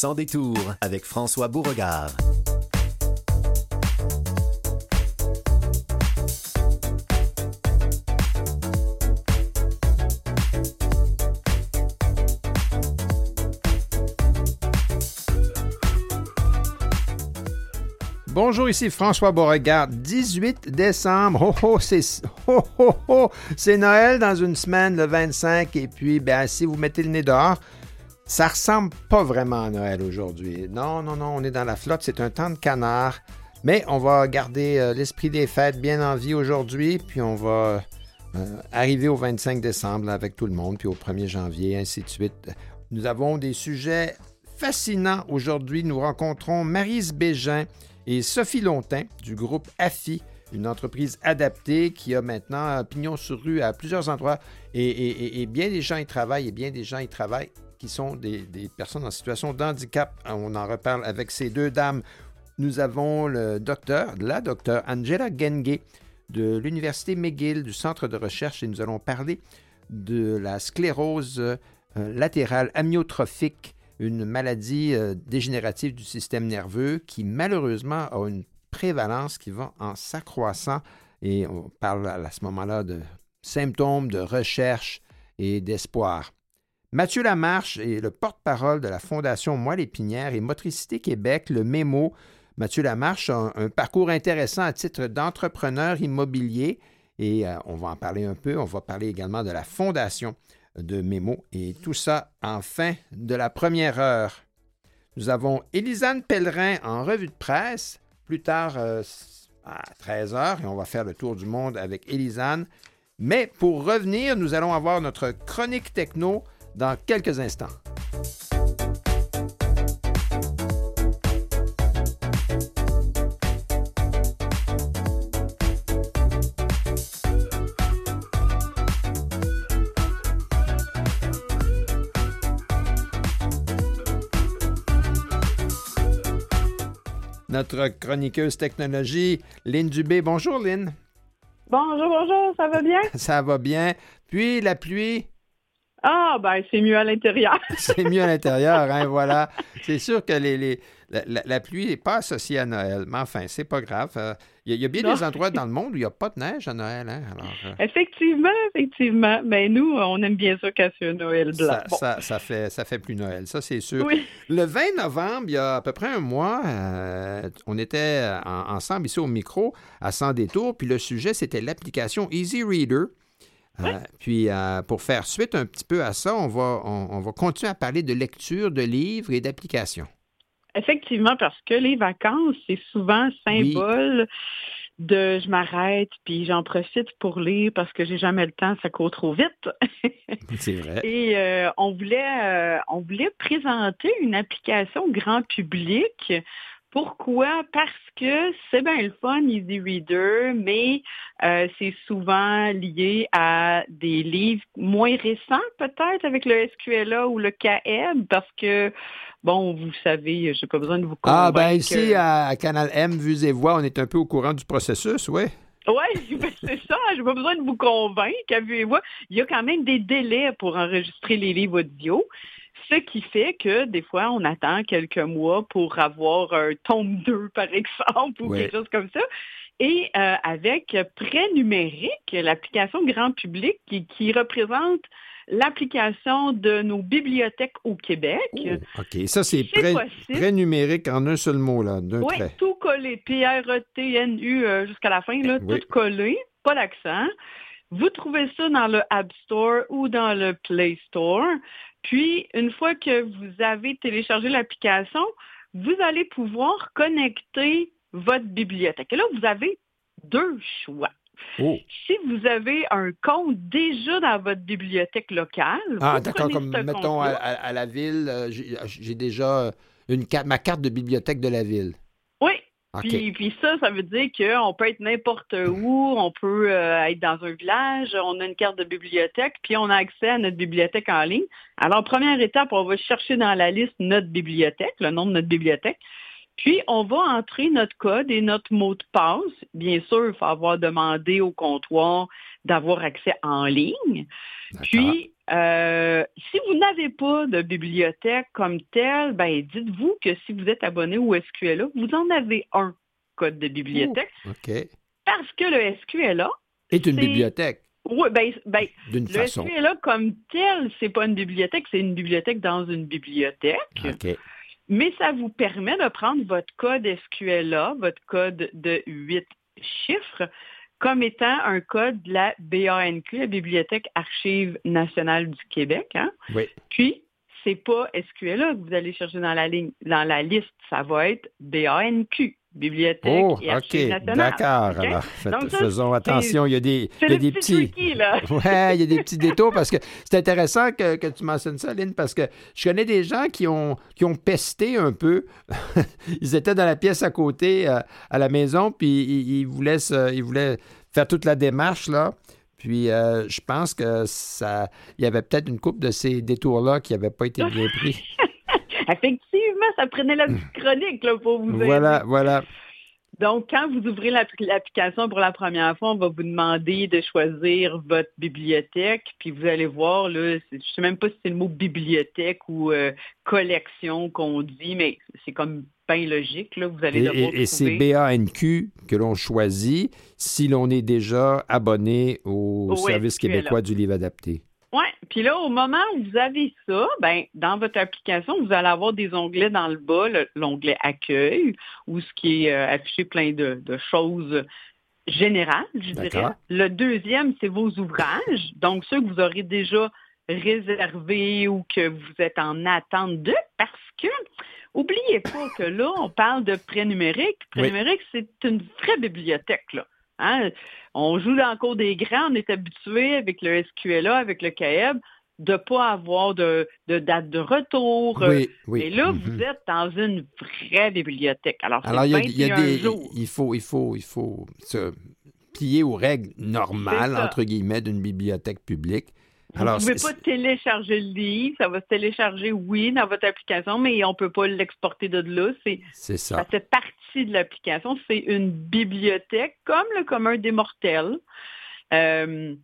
Sans détour avec François Beauregard. Bonjour, ici François Beauregard. 18 décembre. Oh, oh, c'est oh, oh, oh, Noël dans une semaine, le 25. Et puis, ben, si vous mettez le nez dehors, ça ressemble pas vraiment à Noël aujourd'hui. Non, non, non, on est dans la flotte. C'est un temps de canard. Mais on va garder euh, l'esprit des fêtes bien en vie aujourd'hui. Puis on va euh, arriver au 25 décembre avec tout le monde. Puis au 1er janvier, ainsi de suite. Nous avons des sujets fascinants aujourd'hui. Nous rencontrons Marise Bégin et Sophie Lontin du groupe AFI, une entreprise adaptée qui a maintenant pignon sur rue à plusieurs endroits et, bien des gens y travaillent et bien des gens y travaillent qui sont des, personnes en situation d'handicap. On en reparle avec ces deux dames. Nous avons le docteur, la docteure Angela Genge de l'Université McGill du Centre de recherche et nous allons parler de la sclérose euh, latérale amyotrophique une maladie euh, dégénérative du système nerveux qui malheureusement a une prévalence qui va en s'accroissant et on parle à ce moment-là de symptômes de recherche et d'espoir. Mathieu Lamarche est le porte-parole de la Fondation Moelle Épinière et Motricité Québec, le MEMO. Mathieu Lamarche a un, parcours intéressant à titre d'entrepreneur immobilier et euh, on va en parler un peu. On va parler également de la Fondation de mémo et tout ça en fin de la première heure. Nous avons Élisane Pellerin en revue de presse, plus tard euh, à 13 heures, et on va faire le tour du monde avec Élisane. Mais pour revenir, nous allons avoir notre chronique techno dans quelques instants. notre chroniqueuse technologie, Lynn Dubé. Bonjour, Lynn. Bonjour, bonjour, ça va bien? ça va bien. Puis la pluie? Ah, ben, c'est mieux à l'intérieur. c'est mieux à l'intérieur, hein, voilà. C'est sûr que les, la, pluie n'est pas associée à Noël, mais enfin, c'est pas grave. Euh, il y, a bien des endroits dans le monde où il n'y a pas de neige à Noël. Hein, euh. Effectivement, effectivement. Mais nous, on aime bien ça quand c'est Noël blanc. Ça, fait, ça fait plus Noël, ça c'est sûr. Le 20 novembre, il y a à peu près un mois, euh, on était ensemble ici au micro à Sans détour, puis le sujet, c'était l'application Easy Reader. Euh, puis, euh, pour faire suite un petit peu à ça, on va, on, va continuer à parler de lecture, de livres et d'applications. Effectivement, parce que les vacances, c'est souvent symbole de je m'arrête, puis j'en profite pour lire parce que j'ai jamais le temps, ça court trop vite. c'est vrai. Et euh, on voulait on voulait présenter une application grand public pourquoi? Parce que c'est bien le fun, Easy Reader, mais euh, c'est souvent lié à des livres moins récents, peut-être, avec le SQLA ou le KM, parce que, bon, vous savez, j'ai pas besoin de vous convaincre. Ah, ben ici, à Canal M, Vues et Voix, on est un peu au courant du processus, oui. Oui, ben c'est ça. J'ai pas besoin de vous convaincre. À Vues et Voix, il y a quand même des délais pour enregistrer les livres audio. Ce qui fait que des fois, on attend quelques mois pour avoir un tome 2, par exemple, ou quelque chose comme ça. Et euh, avec Prêt numérique, l'application grand public qui, représente l'application de nos bibliothèques au Québec. Oh, OK, ça c'est prêt, numérique en un seul mot, là, d'un Oui, tout collé, P-R-E-T-N-U euh, jusqu'à la fin, là, tout collé, pas d'accent. Vous trouvez ça dans le App Store ou dans le Play Store. Puis, une fois que vous avez téléchargé l'application, vous allez pouvoir connecter votre bibliothèque. Et là, vous avez deux choix. Oh. Si vous avez un compte déjà dans votre bibliothèque locale, ah d'accord, comme mettons à, la ville, euh, j'ai déjà une, ma carte de bibliothèque de la ville. Puis, ça, ça veut dire qu'on peut être n'importe où, on peut euh, être dans un village, on a une carte de bibliothèque, puis on a accès à notre bibliothèque en ligne. Alors, première étape, on va chercher dans la liste notre bibliothèque, le nom de notre bibliothèque. Puis, on va entrer notre code et notre mot de passe. Bien sûr, il faut avoir demandé au comptoir d'avoir accès en ligne. Puis, Euh, si vous n'avez pas de bibliothèque comme telle, ben dites-vous que si vous êtes abonné au SQLA, vous en avez un code de bibliothèque. Parce que le SQLA est une bibliothèque, Oui, ben, ben, le façon. SQLA comme tel, c'est pas une bibliothèque, c'est une bibliothèque dans une bibliothèque. Mais ça vous permet de prendre votre code SQLA, votre code de 8 chiffres, comme étant un code de la BANQ, la Bibliothèque Archive nationale du Québec. hein. Oui. Puis, c'est pas SQLA que vous allez chercher dans la ligne, dans la liste, ça va être BANQ, Bibliothèque Oh, et OK. Archives nationales. D'accord. Alors, faites- Donc ça, faisons attention. Il y a des, il y a des petit petits. tricky, là. Ouais, il y a des petits détours parce que c'est intéressant que, que tu mentionnes ça, Lynn, parce que je connais des gens qui ont, qui ont pesté un peu. ils étaient dans la pièce à côté, euh, à la maison, puis ils, ils voulaient se- ils voulaient faire toute la démarche, là. Puis euh, je pense que ça, il y avait peut-être une coupe de ces détours-là qui n'avaient pas été bien pris. Effectivement, ça prenait la petite chronique là, pour vous aider. voilà, voilà. Donc, quand vous ouvrez l'appli- l'application pour la première fois, on va vous demander de choisir votre bibliothèque, puis vous allez voir, là, je ne sais même pas si c'est le mot bibliothèque ou euh, collection qu'on dit, mais c'est comme bien logique, là, vous allez Et, devoir et- et c'est. BANQ que l'on choisit si l'on est déjà abonné au Au Service québécois du livre adapté. Oui, puis là, au moment où vous avez ça, ben, dans votre application, vous allez avoir des onglets dans le bas, le- l'onglet Accueil, où ce qui est euh, affiché plein de, de choses générales, je dirais. Le deuxième, c'est vos ouvrages, donc ceux que vous aurez déjà réservés ou que vous êtes en attente de, parce que oubliez pas que là, on parle de prêt numérique. Prêt Oui. numérique, c'est une vraie bibliothèque, là. Hein? On joue dans le cours des grands, on est habitué avec le SQLA, avec le CAEB, de ne pas avoir de, de date de retour. Oui, oui. Et là, vous êtes dans une vraie bibliothèque. Alors, il y a, il y a 21 des. jours. Il faut, il faut, il faut se plier aux règles normales, entre guillemets, d'une bibliothèque publique. Vous ne pouvez pas télécharger le livre. Ça va se télécharger, oui, dans votre application, mais on ne peut pas l'exporter de là. C'est, c'est ça ça. fait partie de l'application. C'est une bibliothèque comme le commun des mortels. Euh,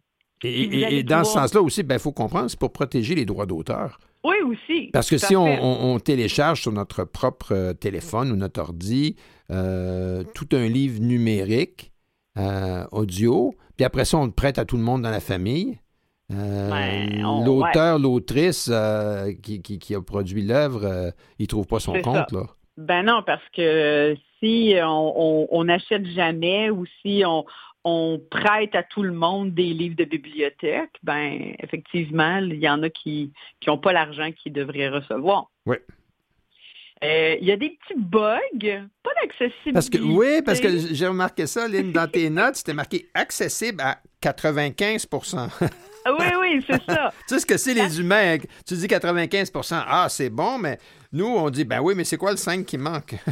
Et, dans ce sens-là aussi, il faut comprendre, c'est pour protéger les droits d'auteur. oui, aussi. Parce que si on, fait. on- on télécharge sur notre propre euh, téléphone ou notre ordi euh, tout un livre numérique, euh, audio, puis après ça, on le prête à tout le monde dans la famille. euh, on- L'auteur, l'autrice qui, qui- qui a produit l'œuvre, il ne trouve pas son compte. ça. Là. Ben non, parce que si on on- on n'achète jamais ou si on, on prête à tout le monde des livres de bibliothèque, ben effectivement, il y en a qui n'ont pas l'argent qu'ils devraient recevoir. Oui. Euh, Il y a des petits bugs, pas d'accessibilité. Parce que, oui, parce que j'ai remarqué ça, Lynn, dans tes notes, c'était marqué accessible à 95 Ah Oui, oui, c'est ça. Tu sais ce que c'est les humains? hein? Tu dis 95% Ah, c'est bon, mais nous, on dit, ben oui, mais c'est quoi le 5 qui manque?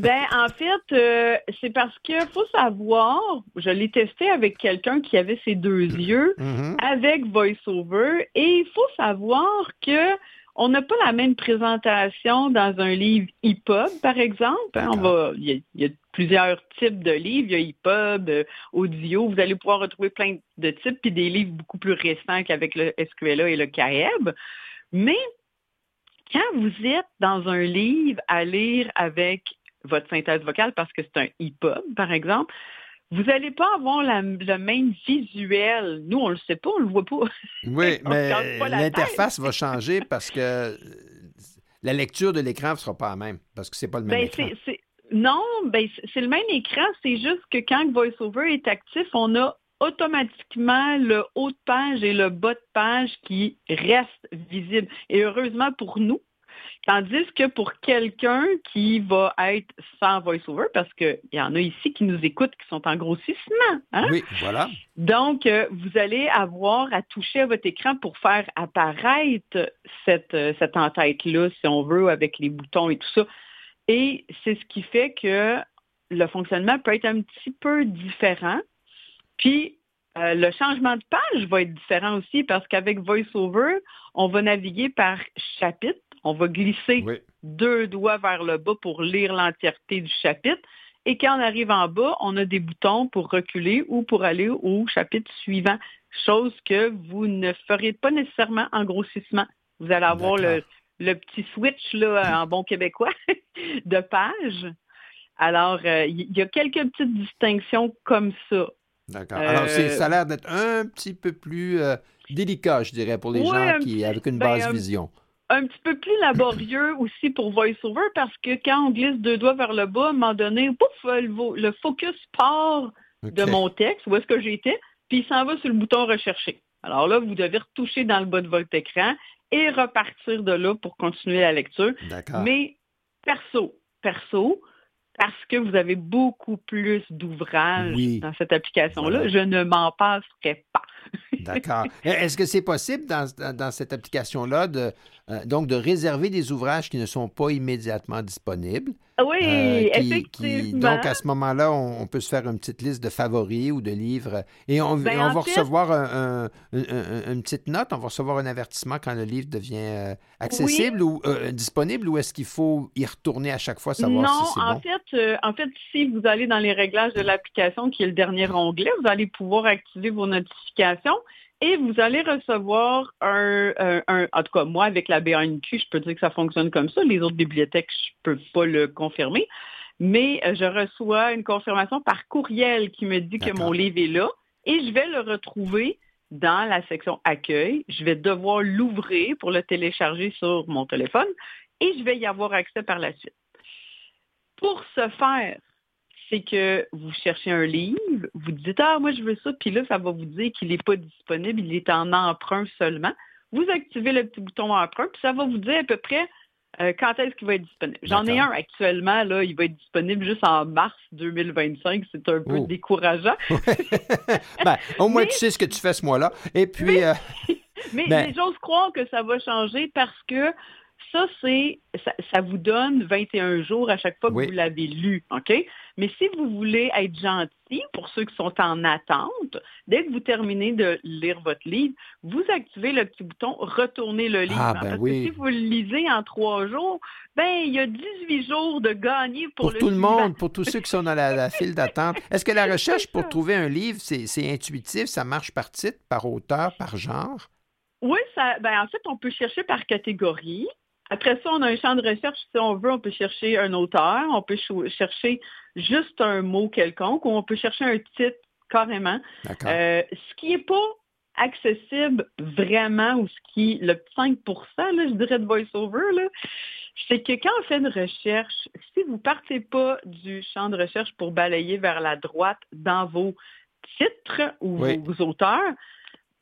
Ben, en fait, euh, c'est parce que faut savoir, je l'ai testé avec quelqu'un qui avait ses deux yeux, Mhm. avec VoiceOver, et il faut savoir que on n'a pas la même présentation dans un livre EPUB, par exemple. hein. On va, il, y a, il y a plusieurs types de livres. Il y a EPUB, audio. Vous allez pouvoir retrouver plein de types, puis des livres beaucoup plus récents qu'avec le SQLA et le CAEB. Mais quand vous êtes dans un livre à lire avec votre synthèse vocale, parce que c'est un EPUB, par exemple, vous n'allez pas avoir la- le même visuel. Nous, on ne le sait pas, on ne le voit pas. Oui, mais l'interface va changer parce que euh, la lecture de l'écran ne sera pas la même, parce que c'est pas le même Ben, écran. Non, ben, c'est le même écran, c'est juste que quand VoiceOver est actif, on a automatiquement le haut de page et le bas de page qui restent visibles. Et heureusement pour nous, tandis que pour quelqu'un qui va être sans VoiceOver, parce qu'il y en a ici qui nous écoutent qui sont en grossissement, hein? Oui, voilà. Donc, euh, vous allez avoir à toucher à votre écran pour faire apparaître cette, euh, cette en-tête-là, si on veut, avec les boutons et tout ça. Et c'est ce qui fait que le fonctionnement peut être un petit peu différent. Puis, euh, le changement de page va être différent aussi parce qu'avec VoiceOver, on va naviguer par chapitre. On va glisser Oui. deux doigts vers le bas pour lire l'entièreté du chapitre. Et quand on arrive en bas, on a des boutons pour reculer ou pour aller au chapitre suivant, chose que vous ne ferez pas nécessairement en grossissement. Vous allez avoir le, petit switch là, en bon québécois de page. Alors, euh, il y a quelques petites distinctions comme ça. D'accord. Alors, ça a l'air d'être un petit peu plus euh, délicat, je dirais, pour les gens qui avec une ben, basse vision. Un petit peu plus laborieux aussi pour VoiceOver parce que quand on glisse deux doigts vers le bas, à un moment donné, pouf, le, focus part de mon texte, où est-ce que j'étais, puis il s'en va sur le bouton rechercher. Alors là, vous devez retoucher dans le bas de votre écran et repartir de là pour continuer la lecture. Mais perso, perso, parce que vous avez beaucoup plus d'ouvrages dans cette application-là, je ne m'en passerai pas. D'accord. Est-ce que c'est possible dans, cette application-là de, euh, donc de réserver des ouvrages qui ne sont pas immédiatement disponibles? Oui, euh, effectivement. donc, à ce moment-là, on, peut se faire une petite liste de favoris ou de livres et on, ben, va recevoir une petite note, on va recevoir un avertissement quand le livre devient euh, accessible ou disponible ou est-ce qu'il faut y retourner à chaque fois savoir si c'est bon? Non, en fait, en fait, si vous allez dans les réglages de l'application, qui est le dernier onglet, vous allez pouvoir activer vos notifications et vous allez recevoir un, en tout cas, moi, avec la BANQ, je peux dire que ça fonctionne comme ça. Les autres bibliothèques, je ne peux pas le confirmer. Mais euh, je reçois une confirmation par courriel qui me dit que mon livre est là et je vais le retrouver dans la section accueil. Je vais devoir l'ouvrir pour le télécharger sur mon téléphone et je vais y avoir accès par la suite. Pour ce faire, c'est que vous cherchez un livre, vous dites Ah, moi je veux ça, puis là, ça va vous dire qu'il n'est pas disponible, il est en emprunt seulement. Vous activez le petit bouton emprunt, puis ça va vous dire à peu près euh, quand est-ce qu'il va être disponible. J'en ai un actuellement, là, il va être disponible juste en mars 2025. C'est un peu oh. décourageant. Ben, au moins, tu sais ce que tu fais ce mois-là. Et puis. Mais, euh, mais, ben j'ose croire que ça va changer parce que ça, c'est ça, vous donne 21 jours à chaque fois que vous l'avez lu, OK? Mais si vous voulez être gentil, pour ceux qui sont en attente, dès que vous terminez de lire votre livre, vous activez le petit bouton Retourner le livre. Ah, ben Parce que si vous le lisez en trois jours, ben il y a 18 jours de gagner pour, pour tout le monde, pour tous ceux qui sont dans la, file d'attente. Est-ce que la recherche pour trouver un livre, c'est intuitif, ça marche par titre, par auteur, par genre? Oui, ça, ben en fait, on peut chercher par catégorie. Après ça, on a un champ de recherche. Si on veut, on peut chercher un auteur, on peut chercher juste un mot quelconque ou on peut chercher un titre carrément. Euh, ce qui n'est pas accessible vraiment ou ce qui, le 5 là, je dirais de voice-over, c'est que quand on fait une recherche, si vous ne partez pas du champ de recherche pour balayer vers la droite dans vos titres ou vos auteurs,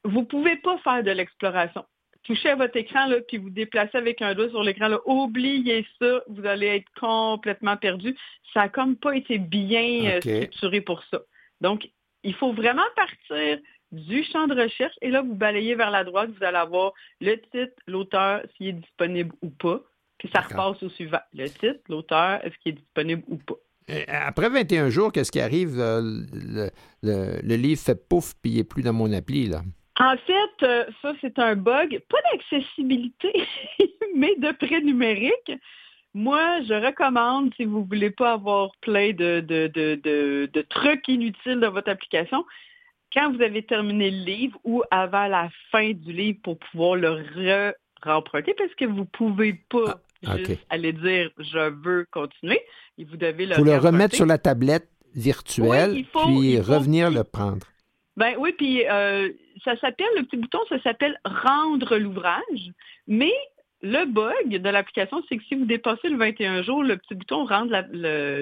vous ne pouvez pas faire de l'exploration touchez à votre écran, là, puis vous déplacez avec un doigt sur l'écran, là, oubliez ça, vous allez être complètement perdu. Ça n'a comme pas été bien euh, structuré pour ça. Donc, il faut vraiment partir du champ de recherche et là, vous balayez vers la droite, vous allez avoir le titre, l'auteur, s'il est disponible ou pas. Puis ça repasse au suivant. Le titre, l'auteur, est-ce qu'il est disponible ou pas. après 21 jours, qu'est-ce qui arrive? Euh, le, le, livre fait pouf, puis il n'est plus dans mon appli, là. En fait, euh, ça, c'est un bug, pas d'accessibilité, mais de prêt numérique. Moi, je recommande, si vous ne voulez pas avoir plein de, de, trucs inutiles dans votre application, quand vous avez terminé le livre ou avant la fin du livre pour pouvoir le re-remprunter, parce que vous ne pouvez pas ah, juste aller dire je veux continuer. Et vous devez le remettre sur la tablette virtuelle, puis revenir le prendre. Ben oui, puis euh, ça s'appelle, le petit bouton, ça s'appelle rendre l'ouvrage, mais le bug de l'application, c'est que si vous dépassez le 21 jours, le petit bouton rendre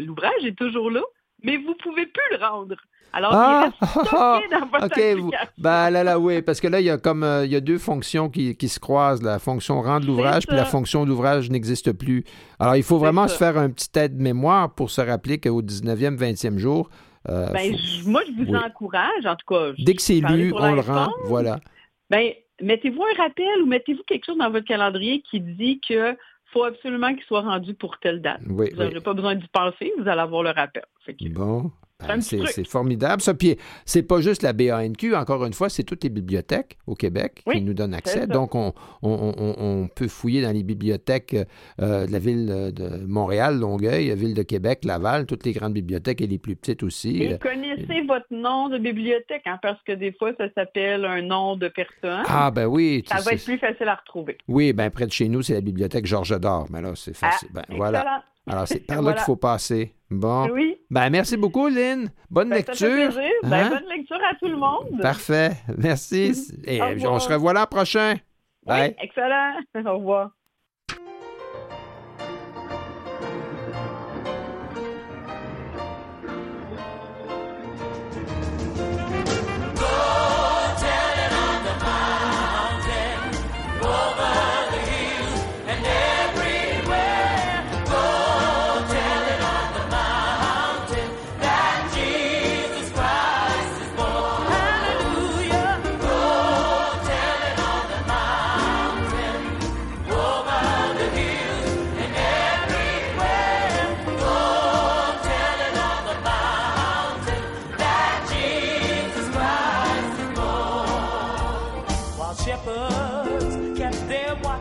l'ouvrage est toujours là, mais vous ne pouvez plus le rendre. Alors, ah, il reste dans votre OK, ben, là, là, oui, parce que là, il y a comme euh, il y a deux fonctions qui, qui, se croisent, la fonction rendre l'ouvrage, puis la fonction d'ouvrage n'existe plus. Alors, il faut vraiment se faire un petit aide-mémoire pour se rappeler qu'au 19e, 20e jour, euh, ben, moi, je vous encourage, en tout cas. Dès que c'est lu, on le rend, voilà. Ben, mettez-vous un rappel ou mettez-vous quelque chose dans votre calendrier qui dit que faut absolument qu'il soit rendu pour telle date. vous n'aurez pas besoin d'y penser, vous allez avoir le rappel. Bon. Ben, c'est formidable, ça. Puis, c'est pas juste la BANQ, encore une fois, c'est toutes les bibliothèques au Québec qui nous donnent accès. Donc, on, peut fouiller dans les bibliothèques euh, de la ville de Montréal, Longueuil, ville de Québec, Laval, toutes les grandes bibliothèques et les plus petites aussi. Et connaissez votre nom de bibliothèque, hein, parce que des fois, ça s'appelle un nom de personne. Ah, ben oui. Ça va être plus facile à retrouver. Oui, ben près de chez nous, c'est la bibliothèque Georges d'Or. Mais là, c'est facile. Ah, ben, voilà. Alors, c'est par là qu'il faut passer. Bon. Oui. Ben, merci beaucoup, Lynn. Bonne ben, lecture. Ça ben, hein? bonne lecture à tout le monde. Parfait. Merci. Et on se revoit l'an prochain. Bye. excellent. Au revoir.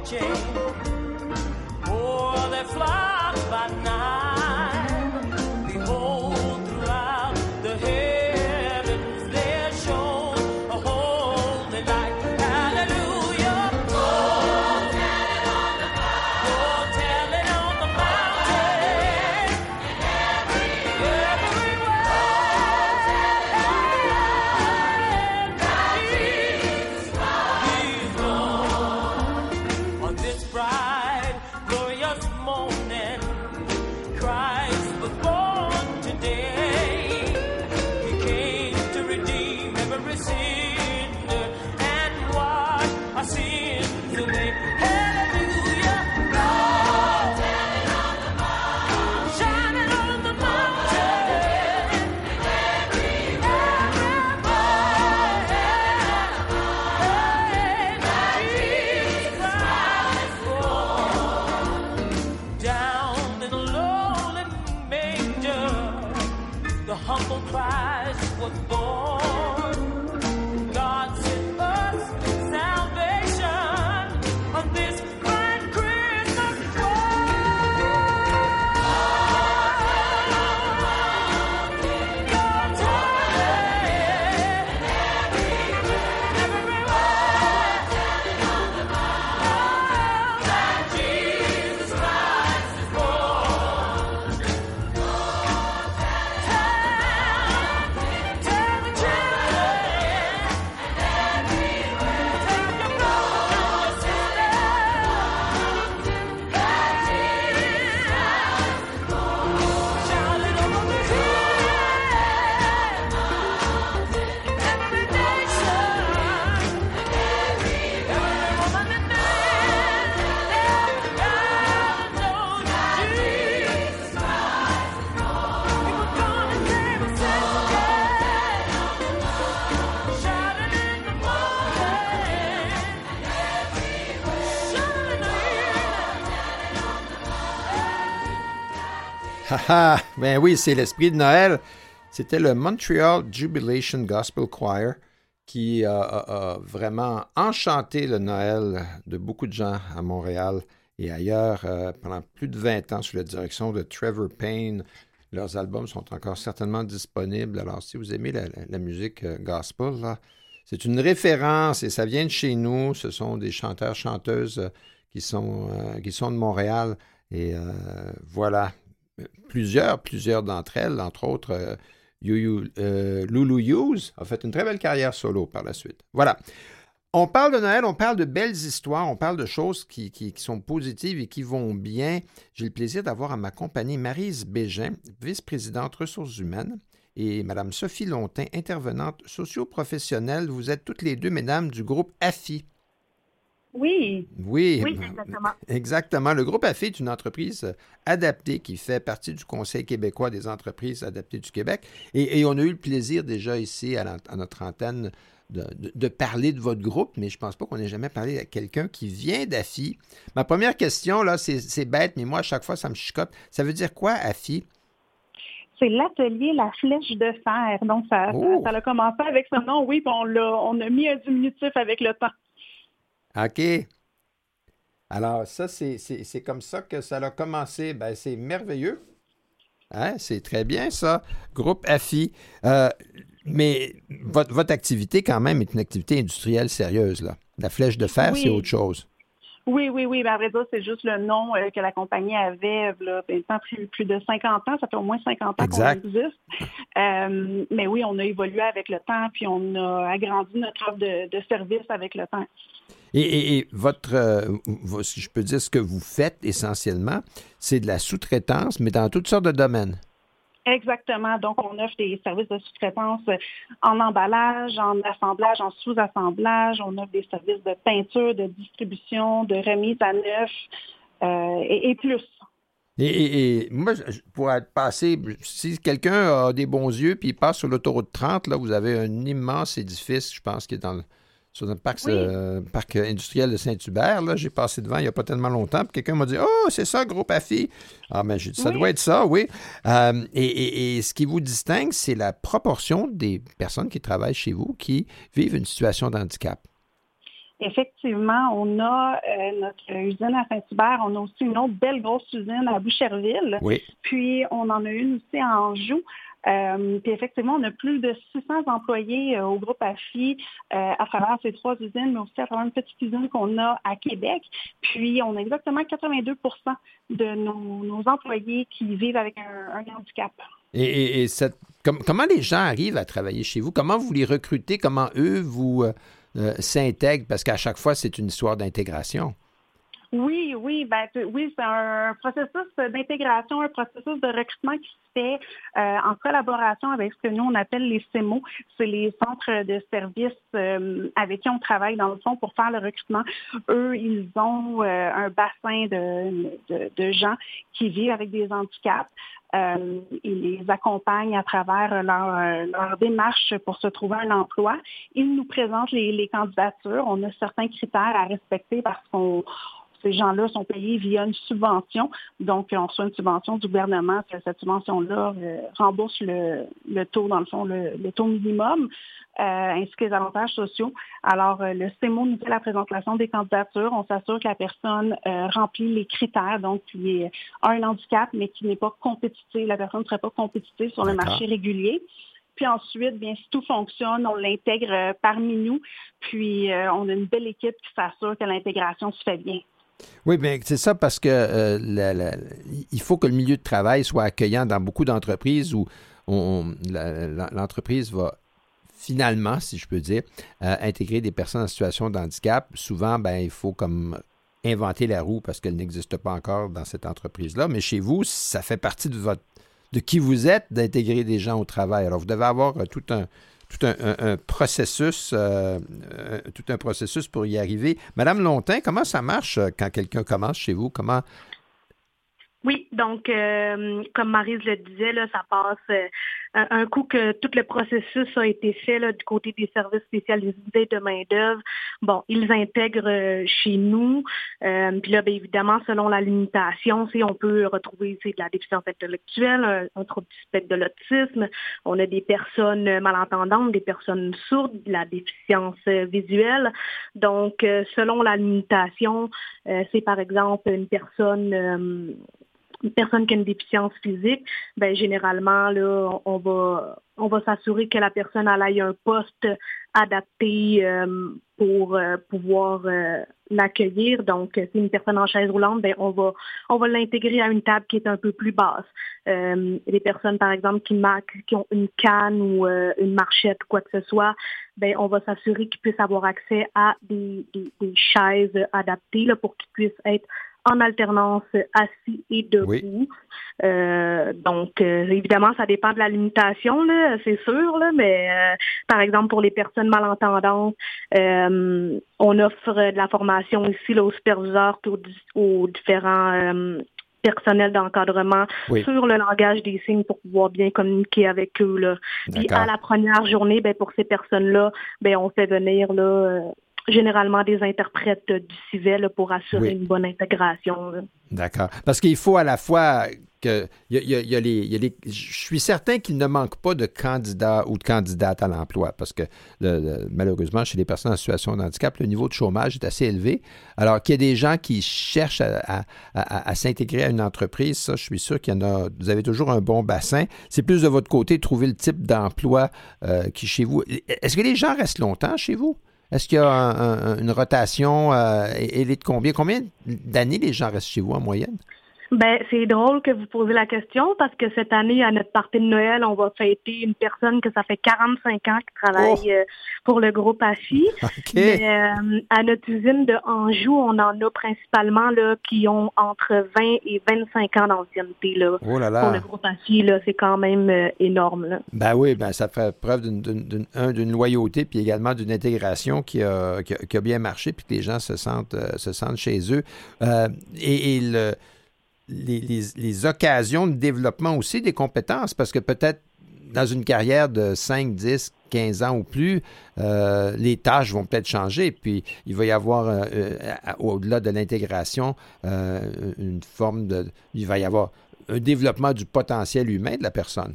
chain. Oh, they flock by night. Ben oui, c'est l'esprit de Noël. C'était le Montreal Jubilation Gospel Choir qui a, vraiment enchanté le Noël de beaucoup de gens à Montréal et ailleurs euh, pendant plus de 20 ans sous la direction de Trevor Payne. Leurs albums sont encore certainement disponibles. Alors, si vous aimez la, musique euh, gospel, c'est une référence et ça vient de chez nous. Ce sont des chanteurs, chanteuses euh, qui sont, qui sont de Montréal. Et voilà, plusieurs, plusieurs d'entre elles, entre autres euh, euh, Lulu Hughes, a fait une très belle carrière solo par la suite. Voilà. On parle de Noël, on parle de belles histoires, on parle de choses qui, sont positives et qui vont bien. J'ai le plaisir d'avoir à ma compagnie Marise Bégin, vice-présidente ressources humaines, et Mme Sophie Lontin, intervenante socio-professionnelle. Vous êtes toutes les deux, mesdames, du groupe AFI. Oui. Oui. exactement. Exactement. Le groupe AFI est une entreprise adaptée qui fait partie du Conseil québécois des entreprises adaptées du Québec. Et, on a eu le plaisir déjà ici à, notre antenne de, parler de votre groupe, mais je ne pense pas qu'on ait jamais parlé à quelqu'un qui vient d'AFI. Ma première question, là, c'est bête, mais moi, à chaque fois, ça me chicote. Ça veut dire quoi, AFI? c'est l'atelier La Flèche de Fer. Donc, ça, Oh. ça, a commencé avec ce nom, oui, puis on, l'a, on a mis un diminutif avec le temps. OK. Alors, ça, c'est, comme ça que ça a commencé. Ben, c'est merveilleux. Hein, C'est très bien, ça. Groupe AFI. Euh, mais votre, votre activité, quand même, est une activité industrielle sérieuse, là. La flèche de fer, Oui. c'est autre chose. Oui, oui, oui. Ben, à vrai dire, c'est juste le nom euh, que la compagnie avait là, maintenant plus, plus de 50 ans. Ça fait au moins 50 ans qu'on existe. Euh, mais oui, on a évolué avec le temps, puis on a agrandi notre offre de, de services avec le temps. Et, et- et votre, euh, si je peux dire, ce que vous faites essentiellement, c'est de la sous-traitance, mais dans toutes sortes de domaines. Exactement. Donc, on offre des services de sous-traitance en emballage, en assemblage, en sous-assemblage. On offre des services de peinture, de distribution, de remise à neuf euh, et, et plus. Et, et- et moi, pour être passé, si quelqu'un a des bons yeux puis il passe sur l'autoroute 30, là, vous avez un immense édifice, je pense, qui est dans le- sur un parc, Oui. euh, parc industriel de Saint-Hubert. Là, j'ai passé devant il n'y a pas tellement longtemps, puis quelqu'un m'a dit Oh, c'est ça, groupe AFI. Ah, mais j'ai dit Ça Oui. doit être ça, oui. Euh, et, et- et ce qui vous distingue, c'est la proportion des personnes qui travaillent chez vous qui vivent une situation de handicap. Effectivement, on a euh, notre usine à Saint-Hubert. On a aussi une autre belle grosse usine à Boucherville. Oui. Puis, on en a une aussi à Anjou. Euh, puis effectivement, on a plus de 600 employés euh, au groupe AFI euh, à travers ces trois usines, mais aussi à travers une petite usine qu'on a à Québec. Puis, on a exactement 82% de nos, employés qui vivent avec un, handicap. Et, et- et cette- com- comment les gens arrivent à travailler chez vous? Comment vous les recrutez? Comment eux vous s'intègrent? Parce qu'à chaque fois, c'est une histoire d'intégration. Oui, oui, ben oui, c'est un processus d'intégration, un processus de recrutement qui se fait euh, en collaboration avec ce que nous on appelle les CEMO, c'est les centres de services euh, avec qui on travaille dans le fond pour faire le recrutement. Eux, ils ont euh, un bassin de, de, de gens qui vivent avec des handicaps. Euh, ils les accompagnent à travers leur, leur démarche pour se trouver un emploi. Ils nous présentent les, les candidatures. On a certains critères à respecter parce qu'on ces gens-là sont payés via une subvention. Donc, on reçoit une subvention du gouvernement. Cette subvention-là euh, rembourse le, le, taux, dans le fond, le, le taux minimum, euh, ainsi que les avantages sociaux. Alors, euh, le CEMO nous fait la présentation des candidatures. On s'assure que la personne euh, remplit les critères, donc qui a un handicap, mais qui n'est pas compétitive. La personne ne serait pas compétitive sur le marché régulier. Puis ensuite, bien, si tout fonctionne, on l'intègre euh, parmi nous. Puis euh, on a une belle équipe qui s'assure que l'intégration se fait bien. Oui, bien, c'est ça parce que euh, il faut que le milieu de travail soit accueillant dans beaucoup d'entreprises où l'entreprise va finalement, si je peux dire, euh, intégrer des personnes en situation de handicap. Souvent, ben, il faut comme inventer la roue parce qu'elle n'existe pas encore dans cette entreprise-là. Mais chez vous, ça fait partie de qui vous êtes d'intégrer des gens au travail. Alors, vous devez avoir euh, tout un, tout un, processus, euh, euh, tout un processus pour y arriver. Madame Longtin, comment ça marche euh, quand quelqu'un commence chez vous? Comment? Oui, donc comme Marise le disait, là, ça passe un coup que tout le processus a été fait là, du côté des services spécialisés de main-d'œuvre. Bon, ils intègrent euh, chez nous. Euh, puis là, bien évidemment, selon la limitation, on peut retrouver de la déficience intellectuelle, un, un trouble du spectre de l'autisme. On a des personnes malentendantes, des personnes sourdes, de la déficience euh, visuelle. Donc, euh, selon la limitation, euh, c'est par exemple une personne euh, une personne qui a une déficience physique, ben généralement là, on va on va s'assurer que la personne ait un poste adapté euh, pour euh, pouvoir euh, l'accueillir. Donc, si une personne en chaise roulante, ben on va on va l'intégrer à une table qui est un peu plus basse. les personnes, par exemple, qui marquent, qui ont une canne ou euh, une marchette ou quoi que ce soit, ben on va s'assurer qu'ils puissent avoir accès à des, des, des chaises adaptées là, pour qu'ils puissent être en alternance assis et debout. Oui. Euh, donc, euh, évidemment, ça dépend de la limitation, là, c'est sûr, là, mais euh, par exemple, pour les personnes malentendantes, euh, on offre de la formation ici là, aux superviseurs aux, aux différents euh, personnels d'encadrement oui. sur le langage des signes pour pouvoir bien communiquer avec eux. Là. Puis à la première journée, ben, pour ces personnes-là, ben, on fait venir là, euh, généralement des interprètes du CIVEL pour assurer oui. une bonne intégration. D'accord. Parce qu'il faut à la fois que je suis certain qu'il ne manque pas de candidats ou de candidates à l'emploi parce que malheureusement, chez les personnes en situation de handicap, le niveau de chômage est assez élevé. Alors qu'il y a des gens qui cherchent à, s'intégrer à une entreprise, ça, je suis sûr qu'il y en a. Vous avez toujours un bon bassin. C'est plus de votre côté de trouver le type d'emploi euh, qui chez vous. Est-ce que les gens restent longtemps chez vous? Est-ce qu'il y a une rotation euh, et de combien? Combien d'années les gens restent chez vous en moyenne? Ben, c'est drôle que vous posez la question parce que cette année, à notre partie de Noël, on va fêter une personne que ça fait 45 ans qui travaille oh! euh, pour le groupe AFI. Mais, euh, à notre usine de Anjou, on en a principalement là, qui ont entre 20 et 25 ans d'ancienneté. Là, oh là là. Pour le groupe AFI, là, c'est quand même euh, énorme. Là. Ben oui, ben ça fait preuve d'une loyauté puis également d'une intégration qui a, qui a, bien marché puis que les gens se sentent, se sentent chez eux. et, et le les, occasions de développement aussi des compétences, parce que peut-être dans une carrière de 5, 10, 15 ans ou plus, euh, les tâches vont peut-être changer, puis il va y avoir, euh, euh, au-delà de l'intégration, une forme de... Il va y avoir un développement du potentiel humain de la personne.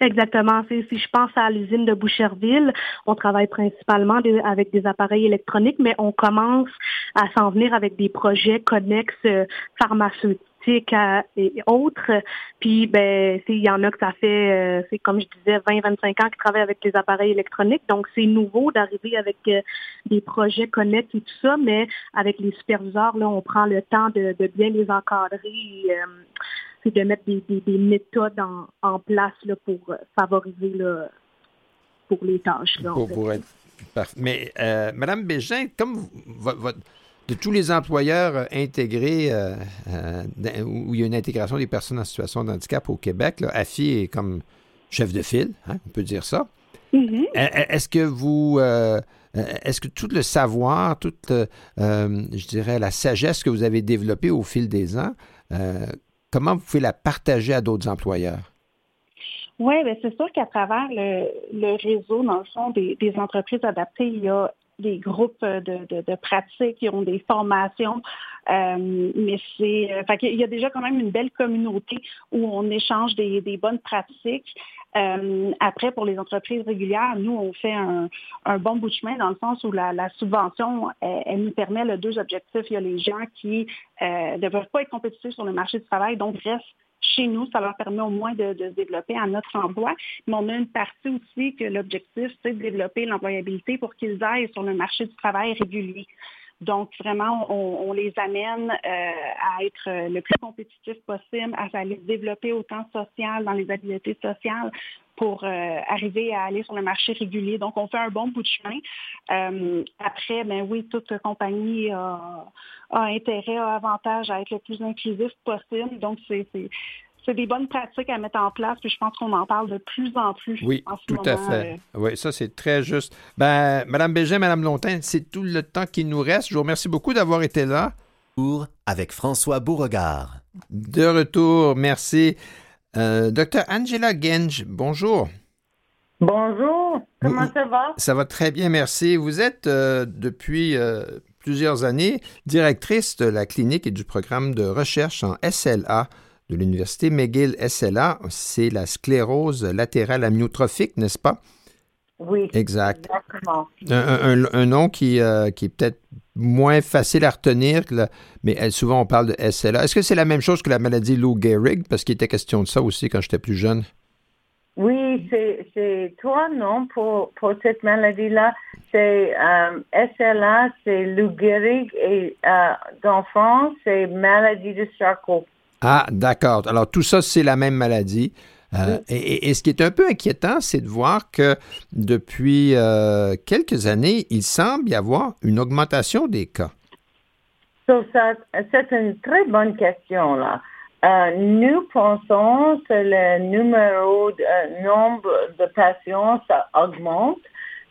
Exactement. Si je pense à l'usine de Boucherville, on travaille principalement avec des appareils électroniques, mais on commence à s'en venir avec des projets connexes pharmaceutiques et autres. Puis, ben, il y en a que ça fait, euh, c'est comme je disais, 20-25 ans qu'ils travaillent avec les appareils électroniques. Donc, c'est nouveau d'arriver avec euh, des projets connectés et tout ça, mais avec les superviseurs, là, on prend le temps de, bien les encadrer et euh, de mettre des, méthodes en, place là, pour favoriser là, pour les tâches. pour, être Mais, Madame Bégin, comme votre de tous les employeurs euh, intégrés euh, euh, où il y a une intégration des personnes en situation de handicap au Québec, là, AFI est comme chef de file, hein, on peut dire ça. Mm-hmm. Est-ce que vous, est-ce que tout le savoir, toute, je dirais, la sagesse que vous avez développée au fil des ans, comment vous pouvez la partager à d'autres employeurs? Oui, ben, c'est sûr qu'à travers le, réseau, dans le fond, des, des entreprises adaptées, il y a des groupes de, de, pratiques, qui ont des formations. Euh, mais c'est, euh, il y a déjà quand même une belle communauté où on échange des, bonnes pratiques. Euh, après, pour les entreprises régulières, nous, on fait un, bon bout de chemin dans le sens où la, subvention, elle, nous permet le deux objectifs. Il y a les gens qui ne peuvent pas être compétitifs sur le marché du travail, donc restent chez nous, ça leur permet au moins de, développer à notre emploi. Mais on a une partie aussi que l'objectif, c'est de développer l'employabilité pour qu'ils aillent sur le marché du travail régulier. Donc, vraiment, on, les amène euh, à être le plus compétitif possible, à aller développer autant social dans les habiletés sociales pour euh, arriver à aller sur le marché régulier. Donc, on fait un bon bout de chemin. Euh, après, ben oui, toute compagnie a, intérêt, a avantage à être le plus inclusif possible. Donc, c'est c'est des bonnes pratiques à mettre en place, puis je pense qu'on en parle de plus en plus. Oui, tout à fait. Euh. Oui, ça, c'est très juste. Ben, Madame Bégin, Madame Longtin, c'est tout le temps qui nous reste. Je vous remercie beaucoup d'avoir été là. Pour avec François Beauregard. De retour, merci. Euh, docteur Angela Genge, bonjour. Bonjour, comment ça va? Ça va très bien, merci. Vous êtes euh, depuis euh, plusieurs années directrice de la clinique et du programme de recherche en SLA de l'Université McGill SLA. C'est la sclérose latérale amyotrophique, n'est-ce pas? Oui. Exact. Exactement. Un, nom qui, qui est peut-être moins facile à retenir, mais souvent on parle de SLA. Est-ce que c'est la même chose que la maladie Lou Gehrig? Parce qu'il était question de ça aussi quand j'étais plus jeune. Oui, c'est trois noms pour, pour cette maladie-là. C'est euh, SLA, c'est Lou Gehrig et euh, d'enfant, c'est maladie de Charcot. Ah, d'accord. Alors tout ça, c'est la même maladie. Euh, et, ce qui est un peu inquiétant, c'est de voir que depuis euh, quelques années, il semble y avoir une augmentation des cas. c'est une très bonne question là. Euh, nous pensons que le numéro, de, nombre de patients ça augmente.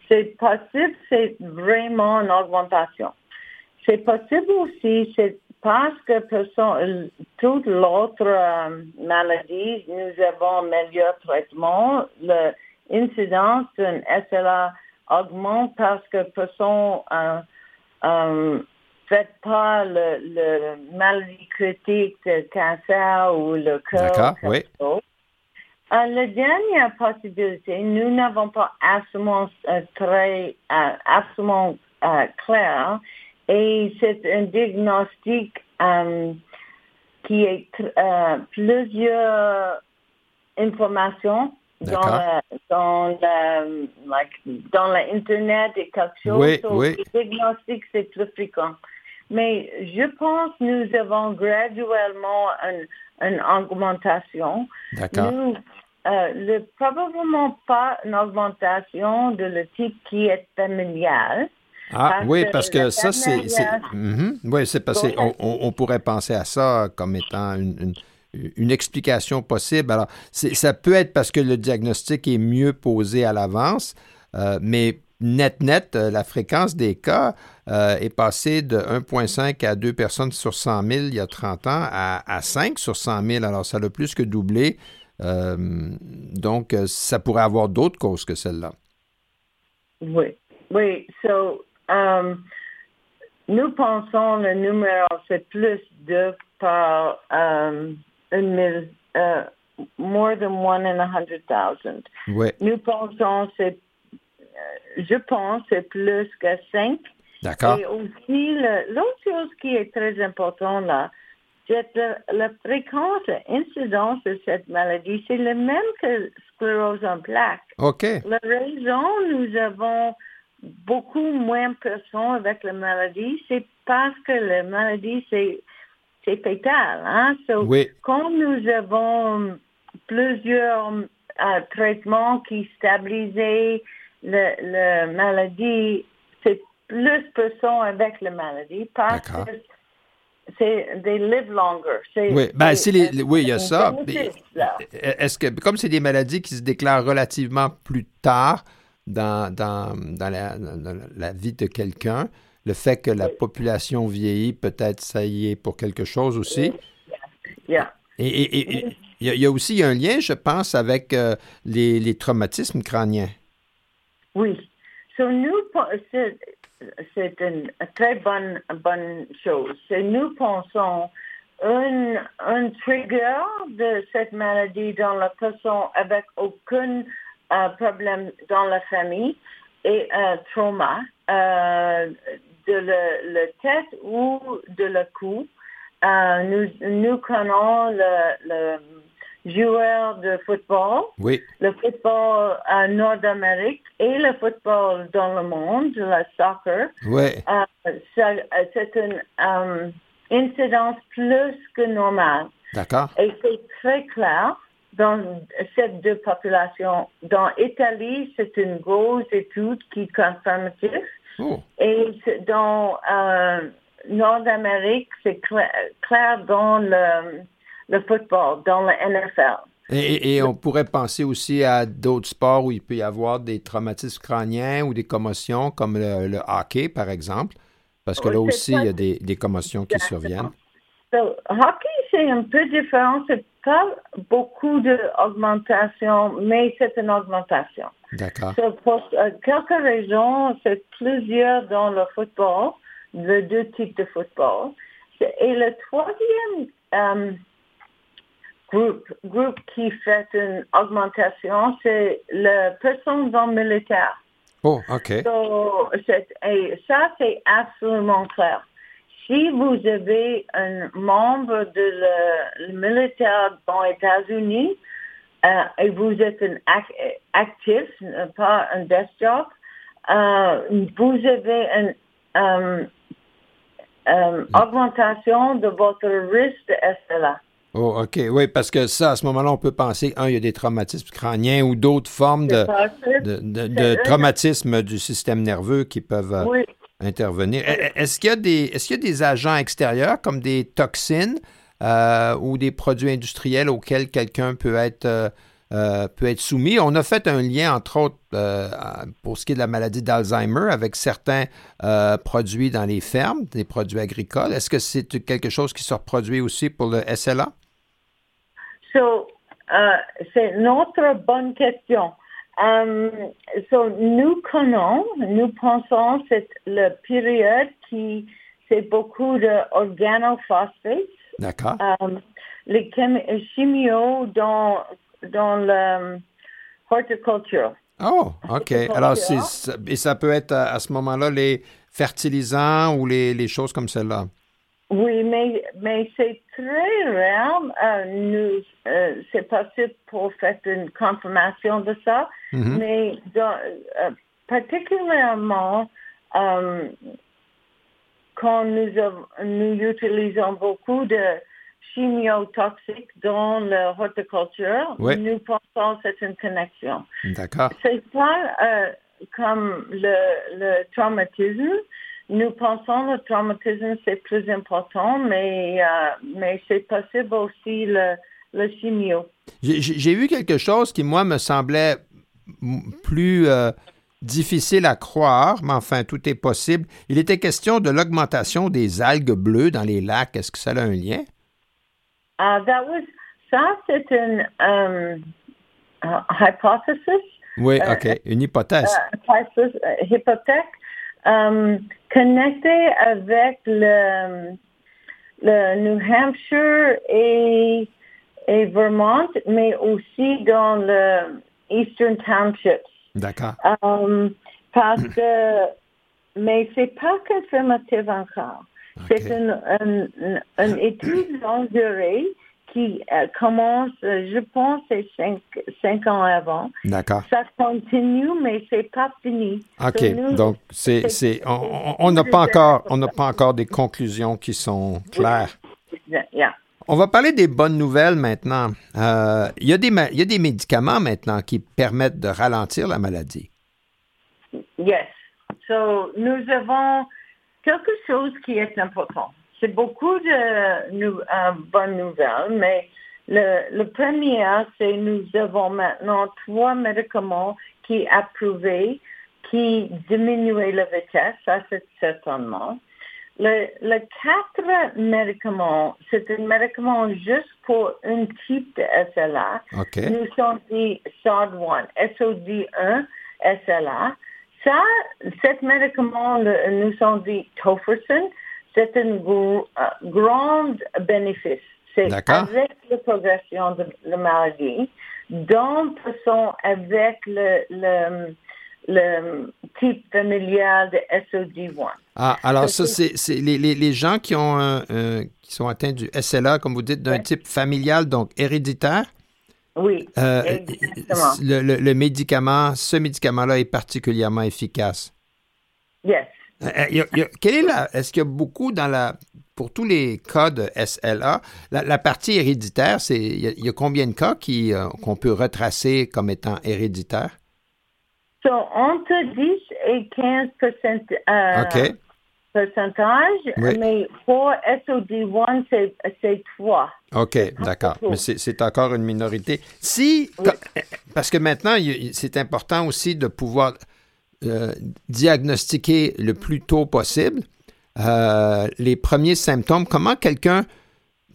C'est possible, c'est vraiment une augmentation. C'est possible aussi, c'est parce que pour toute l'autre euh, maladie, nous avons un meilleur traitement. L'incidence d'une SLA augmente parce que pour son, euh, euh, faites pas le, le maladie critique, le cancer ou le cœur. D'accord, oui. Euh, la dernière possibilité, nous n'avons pas absolument euh, très euh, absolument euh, clair et c'est un diagnostic euh, qui est euh, plusieurs informations dans la, dans la, like, dans l'internet et quelque chose. Oui, So, oui. Le diagnostic c'est plus fréquent. Mais je pense que nous avons graduellement une, une augmentation. D'accord. Nous, euh, le, probablement pas une augmentation de le type qui est familial. Ah Parce oui, parce que la ça, c'est... Mhm. Oui, c'est parce qu'on on, on pourrait penser à ça comme étant une, une- une explication possible. Alors, c'est- ça peut être parce que le diagnostic est mieux posé à l'avance, euh, mais net-net, euh, la fréquence des cas euh, est passée de 1,5 à 2 personnes sur 100 000 il y a 30 ans à, à 5 sur 100 000. Alors, ça a plus que doublé. Euh, donc, euh, ça pourrait avoir d'autres causes que celle-là. Oui, oui. So, um, nous pensons le numéro c'est plus de par um, une mille, euh, more than one in a hundred thousand. Oui, Nous pensons c'est, euh, je pense c'est plus que cinq. d'accord. Et aussi, l'autre chose qui est très importante là, c'est la, la fréquence, l'incidence de cette maladie, c'est le même que sclérose en plaques. OK. La raison, nous avons beaucoup moins de personnes avec la maladie, c'est parce que la maladie, c'est, c'est fatal. Hein? So, Oui. Quand nous avons plusieurs euh, traitements qui stabilisent la maladie, c'est plus de personnes avec la maladie parce D'accord. que c'est, they live longer. C'est- Oui, ben, c'est- c'est les- les- oui, il y a ça. bénéfice. Est-ce que, comme c'est des maladies qui se déclarent relativement plus tard dans, dans, dans, la, dans la vie de quelqu'un, le fait que la population vieillit, peut-être ça y est pour quelque chose aussi. Yeah. Et, il y, a- il y a aussi un lien, je pense, avec euh, les, les traumatismes crâniens. Oui. So, nous, c'est, c'est une très bonne, bonne chose. C'est nous pensons un, un trigger de cette maladie dans la personne avec aucun euh, problème dans la famille et un trauma euh, de le, le tête ou de le cou. Euh, nous, nous connaissons le, le joueur de football Oui, le football en Nord-Amérique et le football dans le monde, le soccer, oui, euh, euh, c'est une euh, incidence plus que normale. d'accord. Et c'est très clair dans ces deux populations. Dans l'Italie, c'est une grosse étude qui est confirmative. Oh, Et dans euh, Nord-Amérique, c'est clair, clair dans le, le football, dans le NFL. Et, on pourrait penser aussi à d'autres sports où il peut y avoir des traumatismes crâniens ou des commotions, comme le, le hockey, par exemple, parce que là aussi, il y a des, des commotions qui surviennent. So, hockey, c'est un peu différent. C'est pas beaucoup d'augmentation, mais c'est une augmentation. D'accord. So, pour euh, quelques raisons, c'est plusieurs dans le football, les deux types de football. Et le troisième euh, groupe, groupe qui fait une augmentation, c'est les personnes dans le militaire. Oh, OK. So, et ça, c'est absolument clair. Si vous avez un membre de le, le militaire dans les États-Unis euh, et vous êtes un ac- actif, euh, pas un desk job, euh, vous avez une euh, euh, augmentation de votre risque de SLA. Oh, OK. Oui, parce que ça, à ce moment-là, on peut penser, un, il y a des traumatismes crâniens ou d'autres formes de, de, de- de C'est- traumatisme du système nerveux qui peuvent Oui. Intervenir. E- Est-ce qu'il y a des est-ce qu'il y a des agents extérieurs comme des toxines euh, ou des produits industriels auxquels quelqu'un peut être euh, euh, peut être soumis? On a fait un lien, entre autres, pour ce qui est de la maladie d'Alzheimer, avec certains produits dans les fermes, des produits agricoles. Est-ce que c'est quelque chose qui se reproduit aussi pour le SLA? So, c'est notre bonne question. Um, so, nous connaissons, nous pensons, c'est la période qui c'est beaucoup d'organophosphates. D'accord. Um, les chimios dans, dans le horticulture. Oh, OK. Alors, et ça peut être à, ce moment-là les fertilisants ou les, les choses comme celle-là? Oui, mais, mais c'est très rare. Euh, nous, euh, c'est possible pour faire une confirmation de ça, Mhm. mais dans, euh, particulièrement quand nous, nous utilisons beaucoup de chimiotoxiques dans la horticulture, Oui. nous pensons que c'est une connexion. D'accord. C'est pas comme le, le traumatisme. Nous pensons que le traumatisme, c'est plus important, mais, euh, mais c'est possible aussi le, le chimio. J'ai- vu quelque chose qui, moi, me semblait plus euh, difficile à croire, mais enfin, tout est possible. Il était question de l'augmentation des algues bleues dans les lacs. Est-ce que ça a un lien? Uh, that was, ça, c'est une um, uh, hypothesis, Oui, Euh, OK. Une hypothèse. uh, hypothèque, um, connectée avec le, le New Hampshire et, et Vermont, mais aussi dans le Eastern Townships. D'accord. Um, parce que, mais c'est pas confirmatif encore. C'est une, une, une étude longue durée qui euh, commence, euh, je pense, c'est cinq, cinq ans avant. D'accord. Ça continue, mais c'est pas fini. OK. Nous, Donc, c'est, c'est, on- n'a pas encore, on n'a pas encore des conclusions qui sont claires. yeah. On va parler des bonnes nouvelles maintenant. Euh, il, y a des, ma- il y a des médicaments maintenant qui permettent de ralentir la maladie. Yes. So, nous avons quelque chose qui est important. C'est beaucoup de euh, bonnes nouvelles, mais le, le premier, c'est nous avons maintenant trois médicaments qui approuvés, qui diminuent la vitesse, ça c'est certainement. Le, le quatre médicaments, c'est un médicament juste pour un type de SLA. Nous sommes dit SOD1, SOD1, SLA. Ça, cet médicament, le- nous sommes dit tofersen, c'est un gr- euh, grand bénéfice. C'est avec la progression de la maladie, dans façon avec le, le, le type familial de SOD1. Ah, alors ça, c'est, les, les- les gens qui ont un- un- qui sont atteints du SLA, comme vous dites, d'un Ouais. type familial, donc héréditaire. Oui, euh, exactement. le, le- le médicament, ce médicament-là est particulièrement efficace. Yes. Euh, euh, il y a- il y a- quelle est la, est-ce qu'il y a beaucoup dans la, pour tous les cas de SLA, la, la partie héréditaire, c'est, il y, a, il y a combien de cas qui, euh, qu'on peut retracer comme étant héréditaires? So, entre 10 et 15 euh, OK. pourcentage, Oui. mais pour SOD1, c'est, c'est 3. OK, d'accord. Mais c'est c'est encore une minorité. Si, Oui. parce que maintenant, c'est important aussi de pouvoir euh, diagnostiquer le plus tôt possible euh, les premiers symptômes. Comment quelqu'un,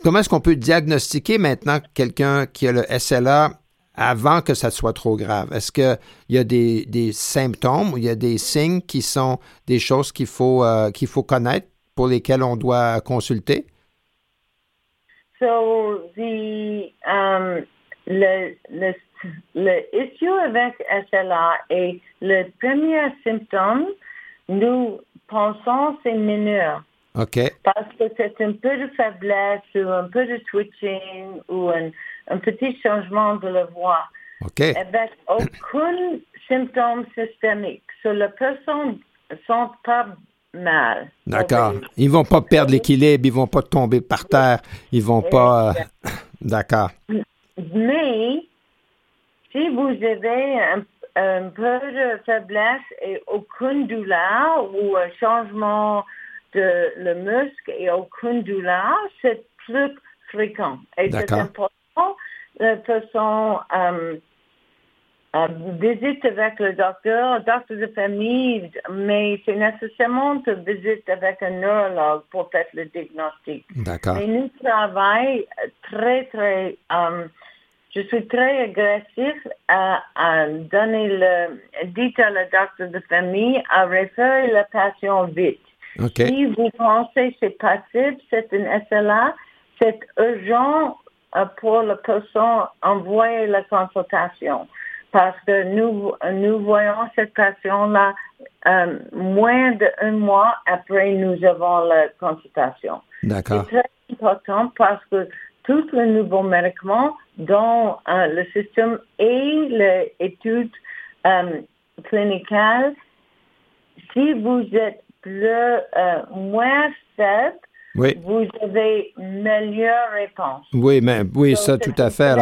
comment est-ce qu'on peut diagnostiquer maintenant quelqu'un qui a le SLA avant que ça soit trop grave? Est-ce qu'il y a des, des symptômes il y a des signes qui sont des choses qu'il faut, euh, qu'il faut connaître pour lesquelles on doit consulter? So, the, um, le, le issue avec SLA est le premier symptôme, nous pensons c'est mineur. OK. Parce que c'est un peu de faiblesse ou un peu de twitching ou un, un petit changement de la voix. OK. avec aucun symptôme systémique. So, la personne ne sent pas mal. D'accord. Ils vont pas perdre l'équilibre, ils vont pas tomber par terre, ils vont pas. euh, D'accord. Mais si vous avez un, un peu de faiblesse et aucune douleur ou un changement de le muscle et aucune douleur, c'est plus fréquent. Et c'est important de façon euh, euh, visite avec le docteur, docteur de famille, mais c'est nécessairement de visite avec un neurologue pour faire le diagnostic. D'accord. Mais nous travaillons très, très, euh, je suis très agressif à, à donner le, dit à le docteur de famille à référer le patient vite. Si vous pensez que c'est passif, c'est une SLA, c'est urgent euh, pour la personne envoyer la consultation parce que nous, nous voyons cette patient-là euh, moins d'un mois après nous avons la consultation. D'accord. C'est très important parce que tous les nouveaux médicaments dans euh, le système et l'étude euh, clinique, si vous êtes plus, euh, moins faible, vous avez meilleure réponse. Oui, mais oui, ça tout à fait.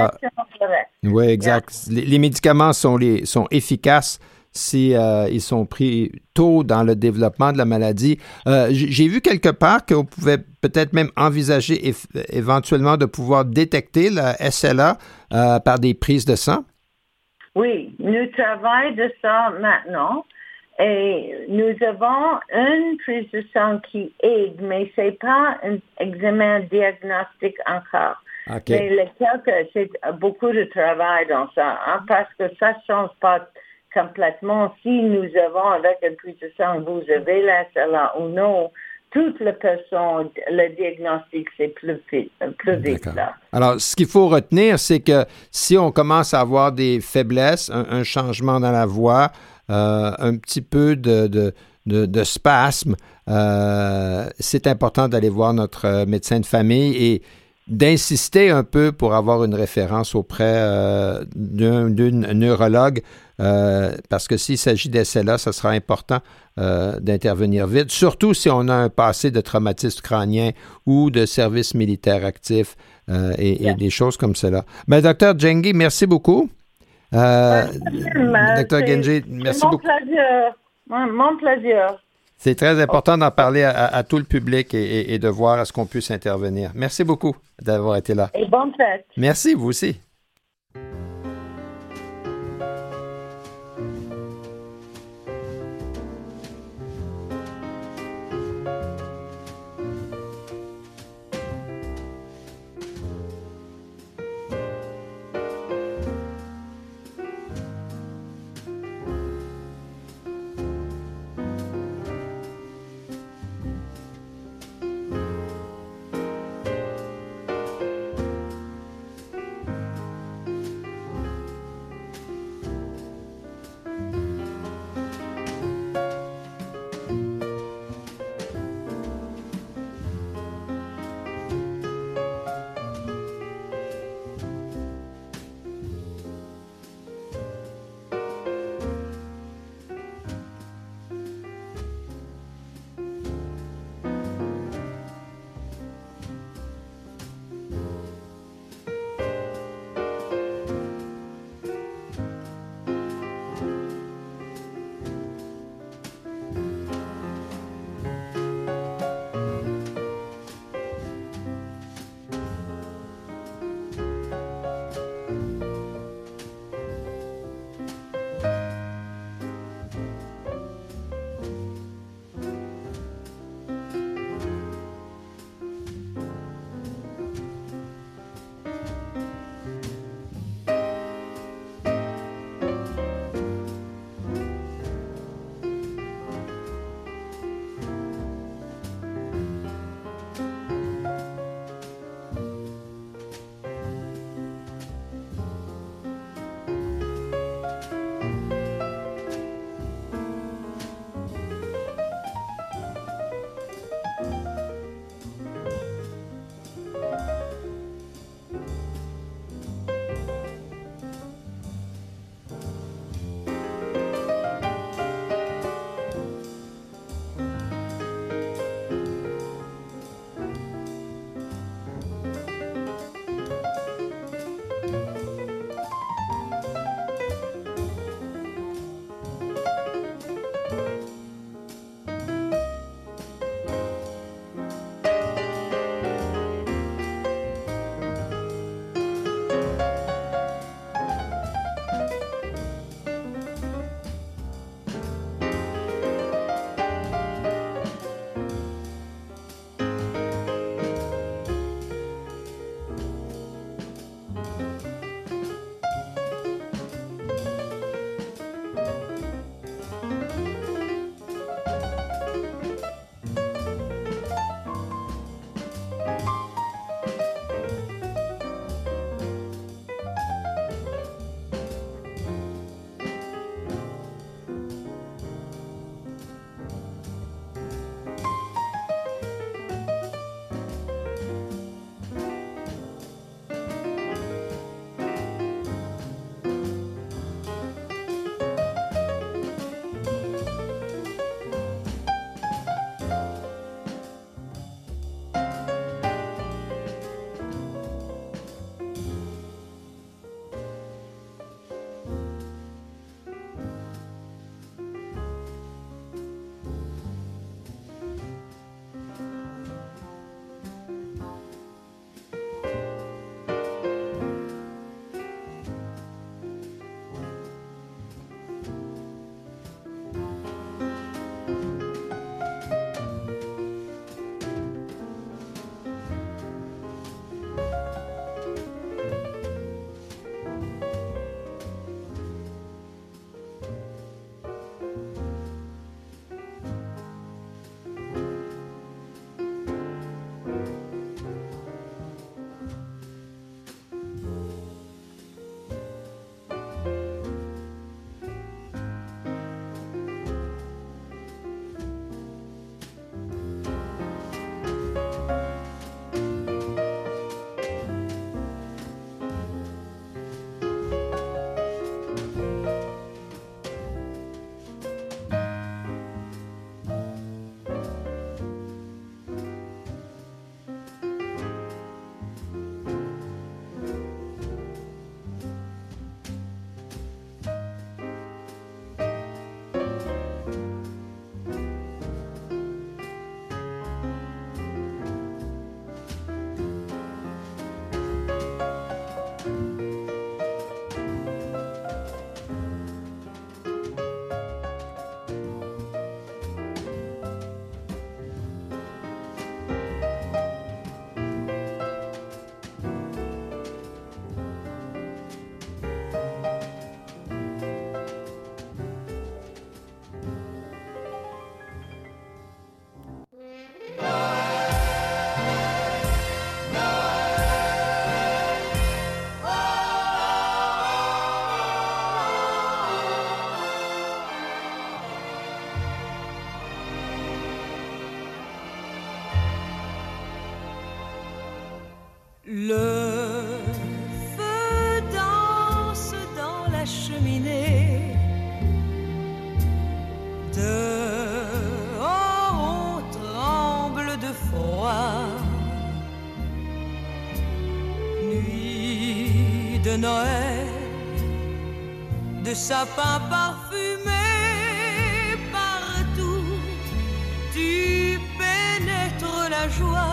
Oui, exact. Les, médicaments sont, les, sont efficaces si euh, ils sont pris tôt dans le développement de la maladie. Euh, j'ai vu quelque part qu'on pouvait peut-être même envisager éventuellement de pouvoir détecter la SLA euh, par des prises de sang. Oui, nous travaillons de ça maintenant. Et nous avons une prise de sang qui aide, mais ce n'est pas un examen diagnostique encore. Mais c'est beaucoup de travail dans ça, hein, parce que ça ne change pas complètement. Si nous avons avec de sang, vous avez la SLA ou non, toute la personne, le diagnostic, c'est plus, plus vite. Là. Alors, ce qu'il faut retenir, c'est que si on commence à avoir des faiblesses, un, changement dans la voix, euh, un petit peu de, de, de, spasme, euh, c'est important d'aller voir notre médecin de famille et d'insister un peu pour avoir une référence auprès euh, d'un neurologue, euh, parce que s'il s'agit d'SLA, ce sera important euh, d'intervenir vite, surtout si on a un passé de traumatisme crânien ou de service militaire actif et, des choses comme cela. Mais ben, docteur Jengi, merci beaucoup. docteur Genji, merci beaucoup. Plaisir. Mon plaisir. C'est très important d'en parler à, tout le public et, de voir à ce qu'on puisse intervenir. Merci beaucoup d'avoir été là. Et bonne fête. Merci, vous aussi. Le feu danse dans la cheminée. Dehors, on tremble de froid. Nuit de Noël, de sapin parfumé partout, tu pénètres la joie.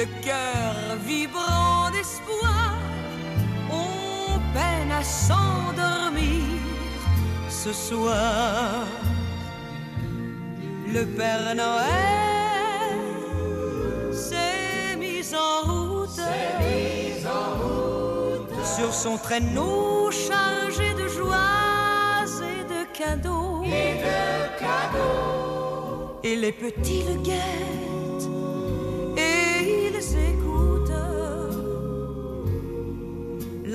Le cœur vibrant d'espoir, ont peine à s'endormir ce soir. Le Père Noël s'est mis en route, sur son traîneau chargé de joies et de cadeaux. Et les petits le guettent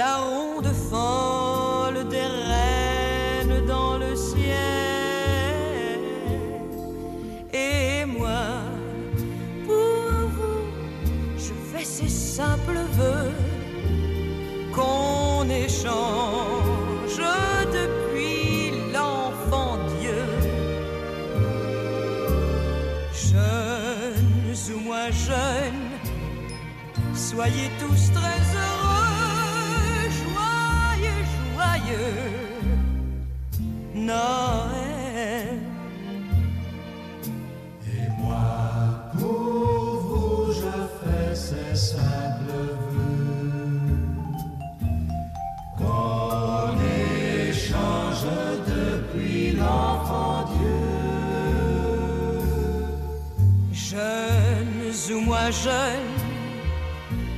la ronde folle des reines dans le ciel. Et moi, pour vous, je fais ces simples vœux qu'on échange depuis l'enfant Dieu. Jeunes ou moins jeunes, soyez tous très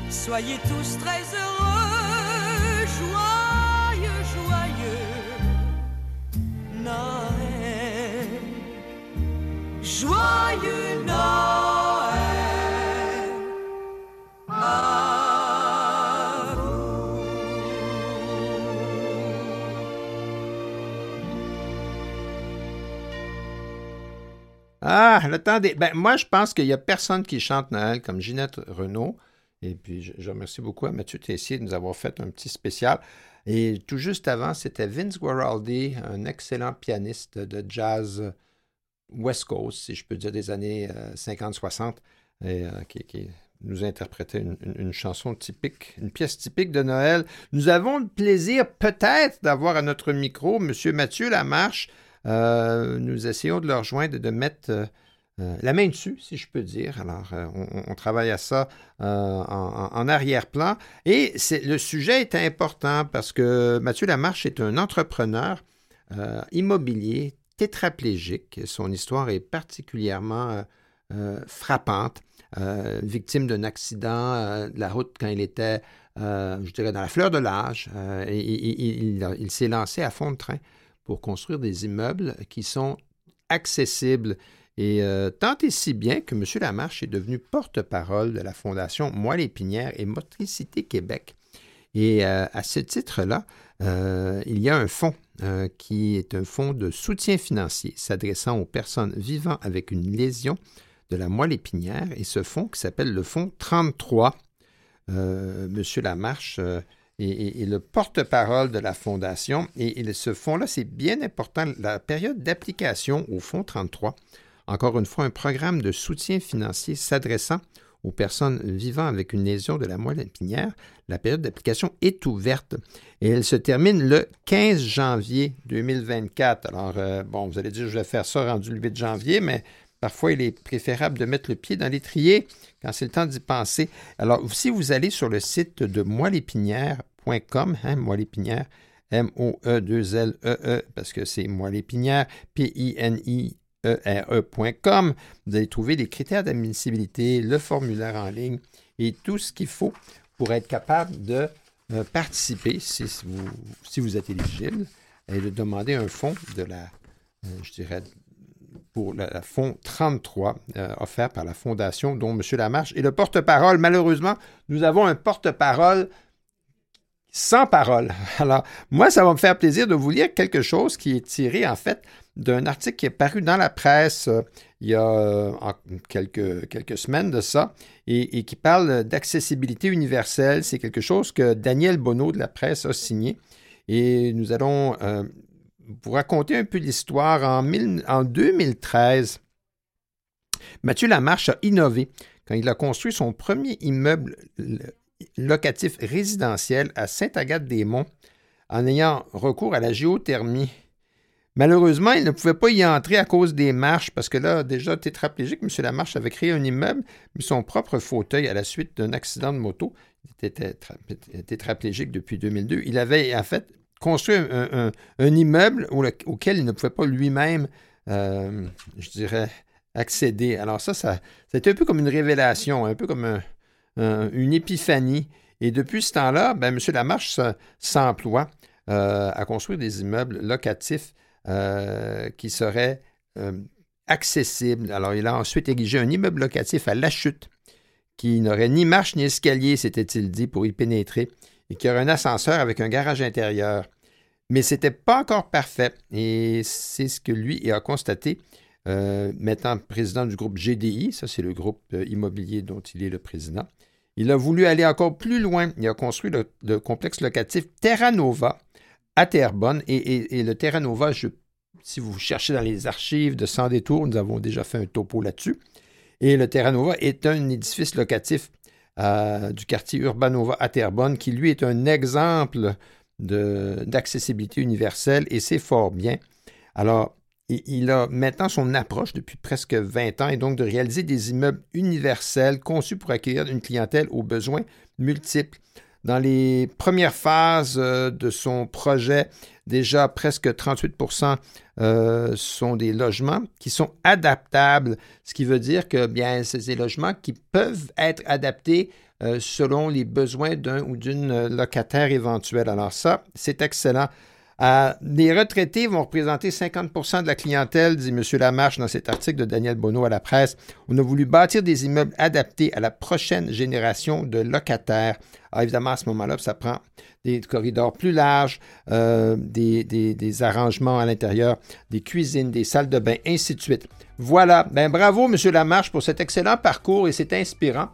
Soyez tous très heureux, Ah, le temps des. Ben, moi, je pense qu'il n'y a personne qui chante Noël comme Ginette Renault. Et puis, je, remercie beaucoup à Mathieu Tessier de nous avoir fait un petit spécial. Et tout juste avant, c'était Vince Guaraldi, un excellent pianiste de jazz West Coast, si je peux dire, des années euh, 50-60, et, euh, qui, nous interprétait une- une chanson typique, une pièce typique de Noël. Nous avons le plaisir peut-être d'avoir à notre micro M. Mathieu Lamarche. Euh, nous essayons de le rejoindre et de mettre euh, euh, la main dessus, si je peux dire. Alors, on, travaille à ça en, arrière-plan. Et le sujet est important parce que Mathieu Lamarche est un entrepreneur immobilier tétraplégique. Son histoire est particulièrement frappante. Victime d'un accident de la route quand il était, je dirais, dans la fleur de l'âge. Il- il s'est lancé à fond de train pour construire des immeubles qui sont accessibles. Et euh, tant et si bien que M. Lamarche est devenu porte-parole de la Fondation Moelle Épinière et Motricité Québec. Et euh, à ce titre-là, euh, il y a un fonds qui est un fonds de soutien financier s'adressant aux personnes vivant avec une lésion de la moelle épinière. Et ce fonds qui s'appelle le fonds 33, euh, M. Lamarche est le porte-parole de la fondation. Et, et ce fonds-là, c'est bien important. La période d'application au fonds 33, encore une fois, un programme de soutien financier s'adressant aux personnes vivant avec une lésion de la moelle épinière. La période d'application est ouverte et elle se termine le 15 janvier 2024. Alors, euh, bon, vous allez dire, je vais faire ça rendu le 8 janvier, mais parfois, il est préférable de mettre le pied dans l'étrier quand c'est le temps d'y penser. Alors, si vous allez sur le site de moellépinière.com, hein, moelle épinière, M-O-E-2-L-E-E, E parce que c'est moelle épinière, P-I-N-I ere.com. Vous allez trouver les critères d'admissibilité, le formulaire en ligne et tout ce qu'il faut pour être capable de euh, participer, si vous, si vous êtes éligible, et de demander un fonds de la, euh, je dirais, pour le fonds 33 euh, offert par la Fondation dont M. Lamarche est le porte-parole. Malheureusement, nous avons un porte-parole sans parole. Alors, moi, ça va me faire plaisir de vous lire quelque chose qui est tiré, en fait, d'un article qui est paru dans la presse euh, il y a euh, quelques, quelques semaines de ça, et, qui parle d'accessibilité universelle. C'est quelque chose que Daniel Bonneau de la presse a signé. Et nous allons euh, vous raconter un peu l'histoire. En, en 2013, Mathieu Lamarche a innové quand il a construit son premier immeuble locatif résidentiel à Sainte-Agathe-des-Monts en ayant recours à la géothermie. Malheureusement, il ne pouvait pas y entrer à cause des marches, parce que là, déjà tétraplégique, M. Lamarche avait créé un immeuble, mais son propre fauteuil à la suite d'un accident de moto. Il était tétraplégique depuis 2002. Il avait en fait construit un, immeuble auquel il ne pouvait pas lui-même, euh, je dirais, accéder. Alors ça, c'était un peu comme une révélation, un peu comme une épiphanie. Et depuis ce temps-là, ben, M. Lamarche s'emploie euh, à construire des immeubles locatifs euh, qui serait euh, accessible. Alors, il a ensuite érigé un immeuble locatif à La Chute, qui n'aurait ni marche ni escalier, s'était-il dit, pour y pénétrer, et qui aurait un ascenseur avec un garage intérieur. Mais ce n'était pas encore parfait, et c'est ce que lui a constaté, euh, mettant président du groupe GDI, ça c'est le groupe immobilier dont il est le président. Il a voulu aller encore plus loin. Il a construit le complexe locatif Terra Nova, à Terrebonne. Et, le Terra Nova, si vous cherchez dans les archives de Sans détour, nous avons déjà fait un topo là-dessus. Et le Terra Nova est un édifice locatif du quartier Urbanova à Terrebonne qui, lui, est un exemple d'accessibilité universelle et c'est fort bien. Alors, il a maintenant son approche depuis presque 20 ans et donc de réaliser des immeubles universels conçus pour accueillir une clientèle aux besoins multiples. Dans les premières phases euh, de son projet, déjà presque 38% euh, sont des logements qui sont adaptables, ce qui veut dire que bien, c'est des logements qui peuvent être adaptés euh, selon les besoins d'un ou d'une locataire éventuelle. Alors ça, c'est excellent. Euh, les retraités vont représenter 50% de la clientèle, dit M. Lamarche dans cet article de Daniel Bonneau à la presse. On a voulu bâtir des immeubles adaptés à la prochaine génération de locataires. Évidemment, à ce moment-là, ça prend des corridors plus larges, euh, des, des, arrangements à l'intérieur, des cuisines, des salles de bain, ainsi de suite. Voilà. Ben, bravo, M. Lamarche, pour cet excellent parcours et c'est inspirant.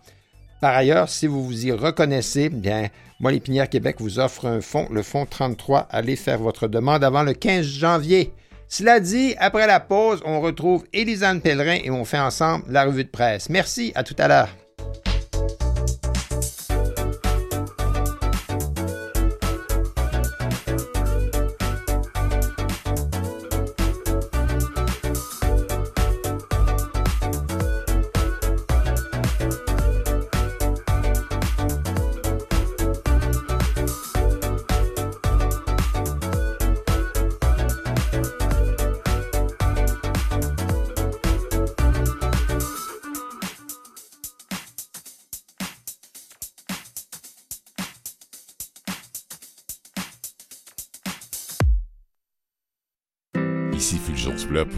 Par ailleurs, si vous vous y reconnaissez, bien, moi, l'Épinière Québec vous offre un fonds, le fonds 33. Allez faire votre demande avant le 15 janvier. Cela dit, après la pause, on retrouve Élisane Pellerin et on fait ensemble la revue de presse. Merci, à tout à l'heure.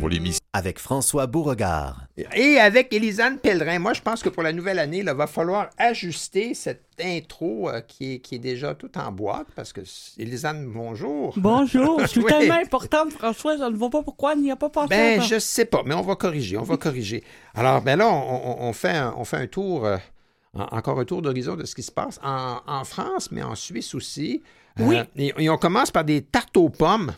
Pour l'émission. Avec François Beauregard. Et avec Élisane Pellerin. Moi, je pense que pour la nouvelle année, il va falloir ajuster cette intro euh, qui, est, qui est déjà tout en boîte parce que, Élisane, bonjour. Bonjour. Je suis tellement importante, François, je ne vois pas pourquoi il n'y a pas pensé. Ben, je sais pas, mais on va corriger, on va corriger. Alors, ben là, on, fait, un, on fait un tour, euh, encore un tour d'horizon de ce qui se passe en, France, mais en Suisse aussi. Oui. Euh, et on commence par des tartes aux pommes.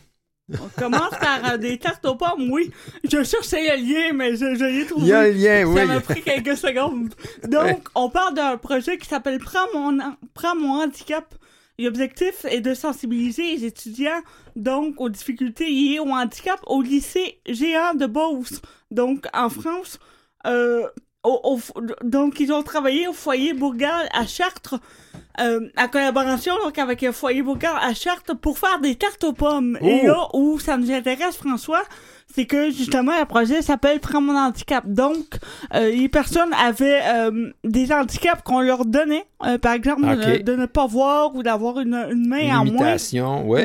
On commence par euh, des tartes aux pommes, oui. Je cherchais le lien, mais je, l'ai trouvé. Il y a un lien, oui. Ça m'a pris quelques secondes. Donc, on parle d'un projet qui s'appelle Prends mon, Prends mon handicap. L'objectif est de sensibiliser les étudiants donc aux difficultés liées au handicap au lycée géant de Beauce. Donc, en France, euh, donc, ils ont travaillé au foyer Bourgal à Chartres euh, en collaboration donc avec le foyer Bocard à Chartres pour faire des tartes aux pommes. Et oh! là où ça nous intéresse, François, c'est que justement le projet s'appelle Prends mon handicap. Donc euh, les personnes avaient euh, des handicaps qu'on leur donnait, euh, par exemple de, ne pas voir ou d'avoir une, une main une en moins. oui.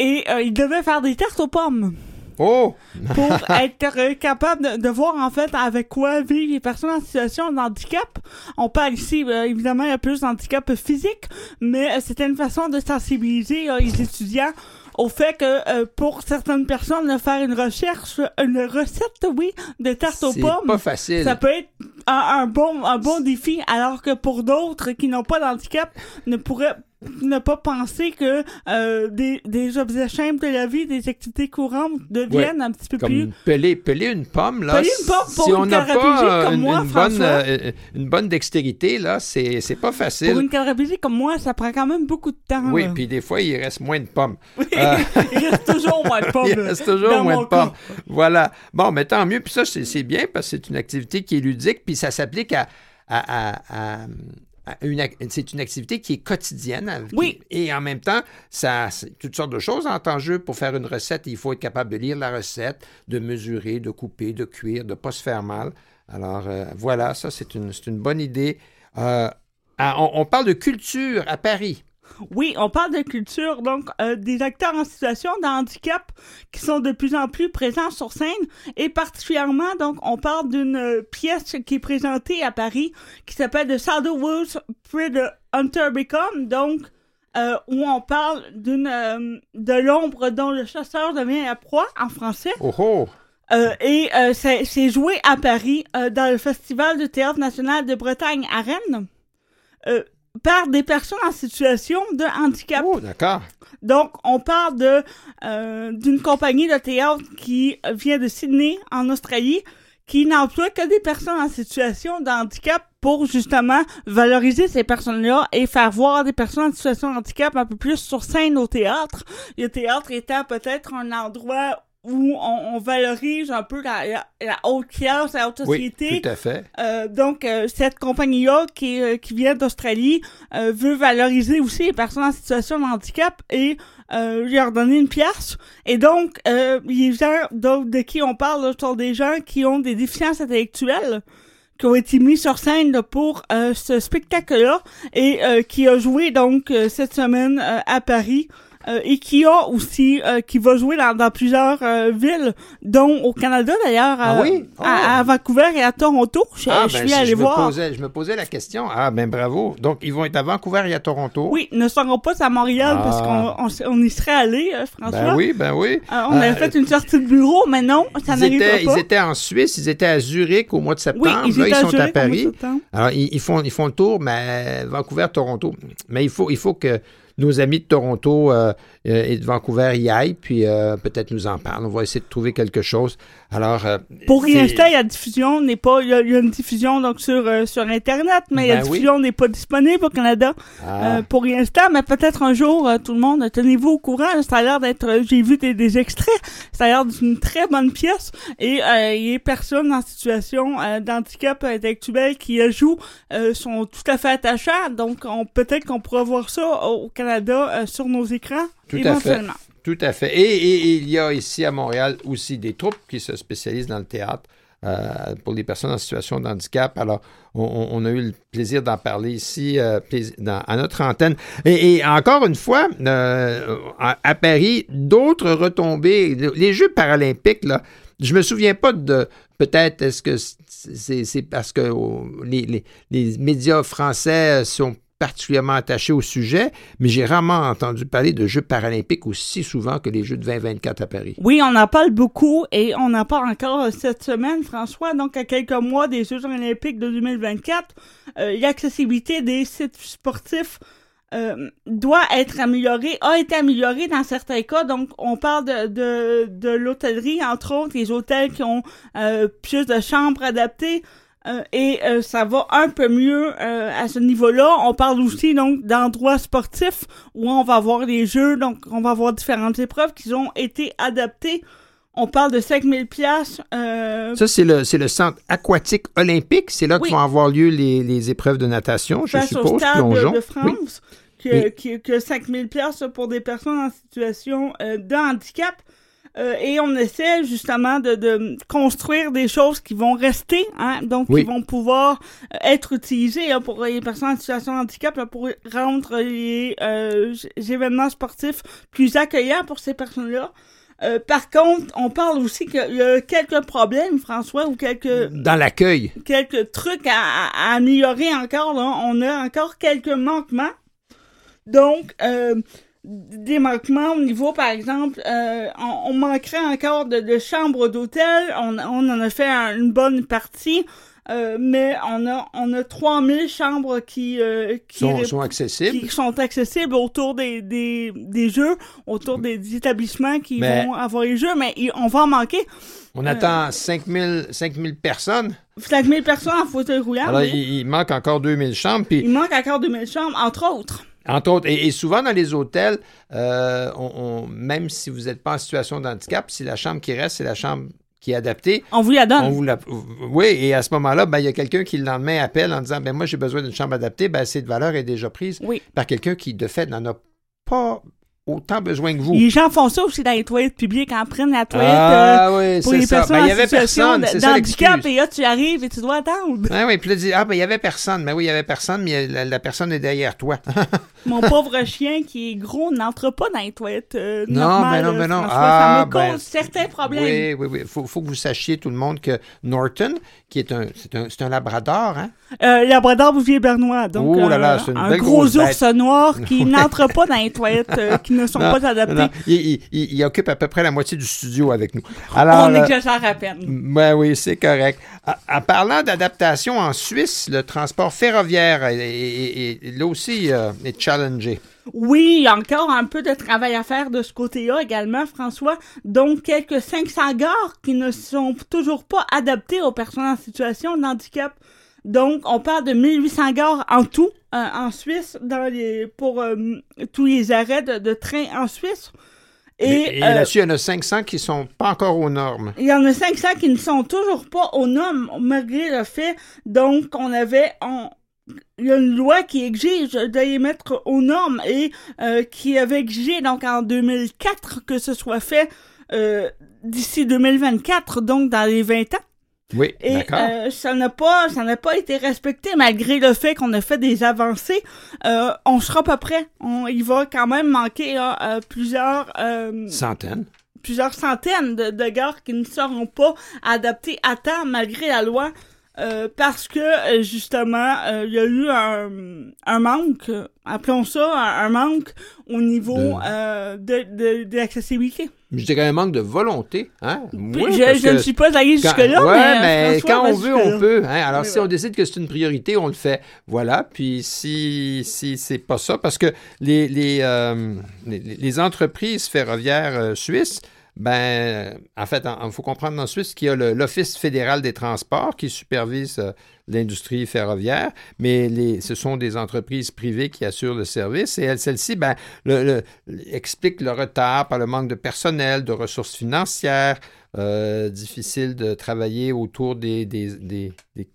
Et ils devaient faire des tartes aux pommes. Oh! pour être capable de, voir en fait avec quoi vivent les personnes en situation de handicap. On parle ici euh, évidemment il y a plus d'handicap physique, mais euh, c'était une façon de sensibiliser euh, les étudiants au fait que euh, pour certaines personnes de faire une recherche, une recette, oui, de tarte aux pommes, pas facile. ça peut être un, un bon un bon défi, alors que pour d'autres qui n'ont pas d'handicap ne pourraient ne pas penser que euh, des, des objets simples de la vie, des activités courantes deviennent un petit peu plus Comme peler, peler une pomme, là. Peler une pomme pour si une on n'a pas comme une, moi, une bonne, euh, une bonne dextérité, là, c'est c'est pas facile. Pour une carapégie comme moi, ça prend quand même beaucoup de temps. Oui, puis des fois, il reste moins de pommes. Oui, Euh, il reste toujours moins de pommes. Il reste toujours moins de pommes. Voilà. Bon, mais tant mieux. Puis ça, c'est c'est bien parce que c'est une activité qui est ludique, puis ça s'applique à, c'est une activité qui est quotidienne. hein, qui- Oui. Et en même temps, ça, c'est toutes sortes de choses entrent en jeu. Pour faire une recette, il faut être capable de lire la recette, de mesurer, de couper, de cuire, de ne pas se faire mal. Alors, euh, voilà, ça, c'est une, c'est une bonne idée. Euh, ah, on, on parle de culture à Paris. Oui, on parle de culture, donc euh, des acteurs en situation de handicap qui sont de plus en plus présents sur scène et particulièrement, donc, on parle d'une euh, pièce qui est présentée à Paris qui s'appelle The Shadow Woods près de Hunter Become, donc euh, où on parle d'une de l'ombre dont le chasseur devient la proie en français. Oh oh! Euh, et euh, c'est joué à Paris euh, dans le Festival du Théâtre national de Bretagne à Rennes par des personnes en situation de handicap. Oh, d'accord. Donc, on parle de euh, d'une compagnie de théâtre qui vient de Sydney, en Australie, qui n'emploie que des personnes en situation de handicap pour justement valoriser ces personnes-là et faire voir des personnes en situation de handicap un peu plus sur scène au théâtre. Le théâtre étant peut-être un endroit où on, on valorise un peu la, la, la haute classe, la haute Oui, société. tout à fait. Euh, donc, euh, cette compagnie-là qui, euh, qui vient d'Australie euh, veut valoriser aussi les personnes en situation de handicap et euh, leur donner une pièce. Et donc, euh, les gens donc, de qui on parle là, sont des gens qui ont des déficiences intellectuelles qui ont été mis sur scène là, pour euh, ce spectacle-là et euh, qui a joué donc euh, cette semaine euh, à Paris. Euh, et qui a aussi euh, qui va jouer dans, dans plusieurs euh, villes, dont au Canada d'ailleurs, Ah à- à Vancouver et à Toronto. Je, Ah, je ben, suis si allé je, me voir. posais, je me posais la question. Ah, ben bravo. Donc, ils vont être à Vancouver et à Toronto. Oui, ne seront pas à Montréal Ah. parce qu'on on, y serait allé, François. Ben oui, ben oui. On avait fait une sortie de bureau, mais non, ça n'arrivera pas. ils étaient en Suisse, ils étaient à Zurich au mois de septembre. Oui, ils Là, ils à sont Zurich à au mois de Paris. Alors, ils, ils font, ils font le tour, mais Vancouver, Toronto. Mais il faut, il faut que nos amis de Toronto euh, et de Vancouver y aillent, puis euh, peut-être nous en parlent. On va essayer de trouver quelque chose. Alors, euh, Pour l'instant, la diffusion n'est pas. Il y, a- il y a une diffusion donc sur euh, sur internet, mais la Ben oui. diffusion n'est pas disponible au Canada Ah. euh, pour l'instant. Mais peut-être un jour, euh, tout le monde, tenez-vous au courant. Ça a l'air d'être. euh, J'ai vu des, des extraits. Ça a l'air d'une très bonne pièce et euh, les personnes en situation euh, d'handicap intellectuel qui jouent euh, sont tout à fait attachants. Donc, on peut-être qu'on pourra voir ça au Canada euh, sur nos écrans Tout à fait. Tout à fait. Et, et- et il y a ici à Montréal aussi des troupes qui se spécialisent dans le théâtre euh, pour les personnes en situation de handicap. Alors, on, a eu le plaisir d'en parler ici euh, dans- à notre antenne. Et, et encore une fois, euh, à, Paris, d'autres retombées. Les Jeux paralympiques, là, je me souviens pas de... Peut-être est-ce que c'est parce que oh, les, les- les médias français sont particulièrement attachés au sujet, mais j'ai rarement entendu parler de Jeux paralympiques aussi souvent que les Jeux de 2024 à Paris. Oui, on en parle beaucoup et on en parle encore euh, cette semaine, François. Donc, à quelques mois des Jeux olympiques de 2024, euh, l'accessibilité des sites sportifs euh, doit être améliorée, a été améliorée dans certains cas. Donc, on parle de, de, l'hôtellerie, entre autres, les hôtels qui ont plus de chambres adaptées. Euh, et euh, ça va un peu mieux euh, à ce niveau-là. On parle aussi donc d'endroits sportifs où on va avoir les jeux, donc on va avoir différentes épreuves qui ont été adaptées. On parle de 5000 pièces. Euh, Ça, c'est le, c'est le centre aquatique olympique. C'est là Oui. que vont avoir lieu les, les épreuves de natation, je face au suppose, stade de, plongeon. de Oui. France, que, Et- qui- que 5000 pièces pour des personnes en situation euh, de handicap. Euh, et on essaie justement de, de construire des choses qui vont rester, hein, donc Oui. qui vont pouvoir euh, être utilisées là, pour les personnes en situation de handicap, là, pour rendre les euh, événements sportifs plus accueillants pour ces personnes-là. Euh, par contre, on parle aussi qu'il y a quelques problèmes, François, ou quelques Dans l'accueil. quelques trucs à, à améliorer encore. Là. On a encore quelques manquements. Donc, euh, des manquements au niveau, par exemple, euh, on, on manquerait encore de, de chambres d'hôtel. On, on en a fait un- une bonne partie. euh, mais on a on a 3000 chambres qui euh, qui, Sont, accessibles. qui sont accessibles autour des, des, des jeux, autour des, des établissements qui Mais- vont avoir les jeux, mais on va en manquer. On attend 5000 5000 personnes. 5000 personnes en fauteuil roulant. Alors, oui. il, il manque encore 2000 chambres. Puis, Il manque encore 2000 chambres, entre autres. Entre autres, et, et souvent dans les hôtels, euh, on- on- même si vous n'êtes pas en situation de handicap, si la chambre qui reste, c'est la chambre qui est adaptée, On vous la donne. on vous la... Oui, et à ce moment-là, ben, il y a quelqu'un qui le lendemain appelle en disant ben, Moi, j'ai besoin d'une chambre adaptée. Ben, cette valeur est déjà prise Oui. par quelqu'un qui, de fait, n'en a pas autant besoin que vous. Les gens font ça aussi dans les toilettes publiques, en prennent la toilette Ah euh, oui, pour les ça. personnes Ben, y avait personne, d'handicap, et là, tu arrives et tu dois attendre. Ah oui, puis là, dit, ah, ben, il y avait personne. Mais oui, il y avait personne, mais la, la personne est derrière toi. Mon pauvre chien qui est gros n'entre pas dans les toilettes euh, Non, normales, ben non, ben non. François. Ah, ça me ben, cause certains problèmes. Oui, oui, oui. Il faut, faut que vous sachiez, tout le monde, que Norton, qui est un, c'est un, c'est un labrador, hein? Euh, Labrador Bouvier Bernois, donc Oh là là, c'est une un belle gros ours bête. noir qui n'entre pas dans les toilettes, qui ne sont Non, pas adaptées. non, il, il- il- il occupe à peu près la moitié du studio avec nous. Alors, On euh, exagère à peine. ben oui, c'est correct. En, parlant d'adaptation en Suisse, le transport ferroviaire est, est- est- là aussi euh, est challengé. Oui, il y a encore un peu de travail à faire de ce côté-là également, François. Donc, quelques 500 gares qui ne sont toujours pas adaptées aux personnes en situation de handicap. Donc, on parle de 1800 gares en tout euh, en Suisse dans les, pour euh, tous les arrêts de, de train en Suisse. Et, Et, euh, là-dessus, il y en a 500 qui sont pas encore aux normes. il y en a 500 qui ne sont toujours pas aux normes, malgré le fait, donc, on avait, on, il y a une loi qui exige de les mettre aux normes et euh, qui avait exigé, donc, en 2004, que ce soit fait euh, d'ici 2024, donc dans les 20 ans. Oui, Et d'accord. euh, ça n'a pas, ça n'a pas été respecté malgré le fait qu'on a fait des avancées. Euh, on sera pas prêt. On, il va quand même manquer là, euh, plusieurs, euh, Centaines. plusieurs centaines de, de gares qui ne seront pas adaptées à temps malgré la loi. euh, parce que euh, justement, euh, il y a eu un, un manque, appelons ça un, un manque au niveau De- euh, de, de, de l'accessibilité. Je dirais un manque de volonté. Hein? Oui, je ne suis pas quand- jusque-là, ouais, mais, mais François quand on veut, on peut. hein? Alors, Oui, si on décide que c'est une priorité, on le fait. Voilà. Puis, si, si c'est pas ça, parce que les, les, euh, les, les entreprises ferroviaires euh, suisses, ben, en fait, il faut comprendre en Suisse qu'il y a l'Office fédéral des transports qui supervise euh, l'industrie ferroviaire, mais ce sont des entreprises privées qui assurent le service et elles- celles-ci, ben, expliquent le retard par le manque de personnel, de ressources financières, euh, difficile de travailler autour des,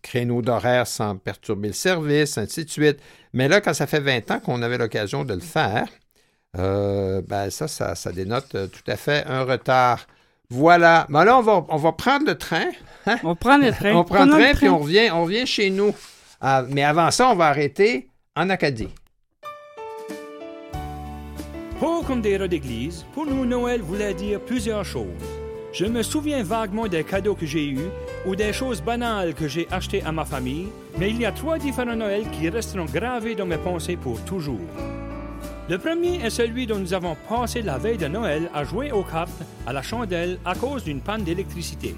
créneaux d'horaire sans perturber le service, ainsi de suite. Mais là, quand ça fait 20 ans qu'on avait l'occasion de le faire, euh, ben ça, ça, ça dénote euh, tout à fait un retard. Voilà. Ben là, on va, on va prendre le train. hein? On prend le train. On prend le train, puis on revient, on revient chez nous. Ah, mais avant ça, on va arrêter en Acadie. Pauvres comme des rats d'église, pour nous, Noël voulait dire plusieurs choses. Je me souviens vaguement des cadeaux que j'ai eus ou des choses banales que j'ai achetées à ma famille, mais il y a trois différents Noëls qui resteront gravés dans mes pensées pour toujours. Le premier est celui dont nous avons passé la veille de Noël à jouer aux cartes à la chandelle à cause d'une panne d'électricité.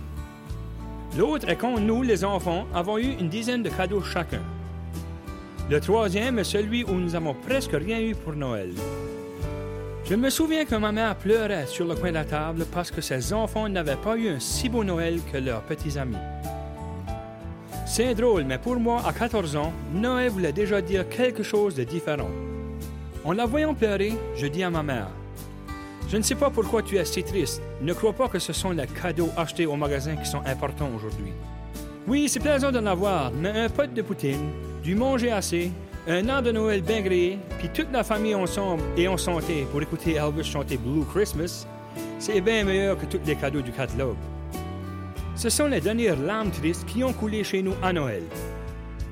L'autre est quand nous, les enfants, avons eu une dizaine de cadeaux chacun. Le troisième est celui où nous avons presque rien eu pour Noël. Je me souviens que ma mère pleurait sur le coin de la table parce que ses enfants n'avaient pas eu un si beau Noël que leurs petits amis. C'est drôle, mais pour moi, à 14 ans, Noël voulait déjà dire quelque chose de différent. En la voyant pleurer, je dis à ma mère Je ne sais pas pourquoi tu es si triste. Ne crois pas que ce sont les cadeaux achetés au magasin qui sont importants aujourd'hui. Oui, c'est plaisant d'en avoir, mais un pot de poutine, du manger assez, un an de Noël bien grillé, puis toute la famille ensemble et en santé pour écouter Elvis chanter Blue Christmas, c'est bien meilleur que tous les cadeaux du catalogue. Ce sont les dernières larmes tristes qui ont coulé chez nous à Noël.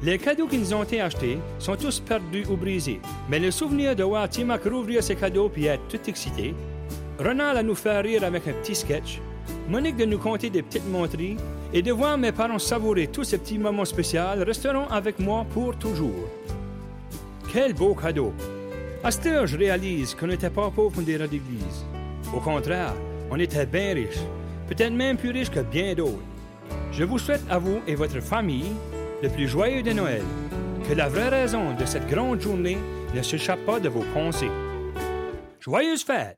Les cadeaux qui nous ont été achetés sont tous perdus ou brisés, mais le souvenir de voir Timac rouvrir ses cadeaux puis être tout excité Ronald à nous faire rire avec un petit sketch, Monique de nous conter des petites montries et de voir mes parents savourer tous ces petits moments spéciaux resteront avec moi pour toujours. Quel beau cadeau! À cette heure, je réalise qu'on n'était pas pauvres des rats d'église. Au contraire, on était bien riches, peut-être même plus riches que bien d'autres. Je vous souhaite à vous et votre famille le plus joyeux de Noël. Que la vraie raison de cette grande journée ne s'échappe pas de vos pensées. Joyeuses fêtes!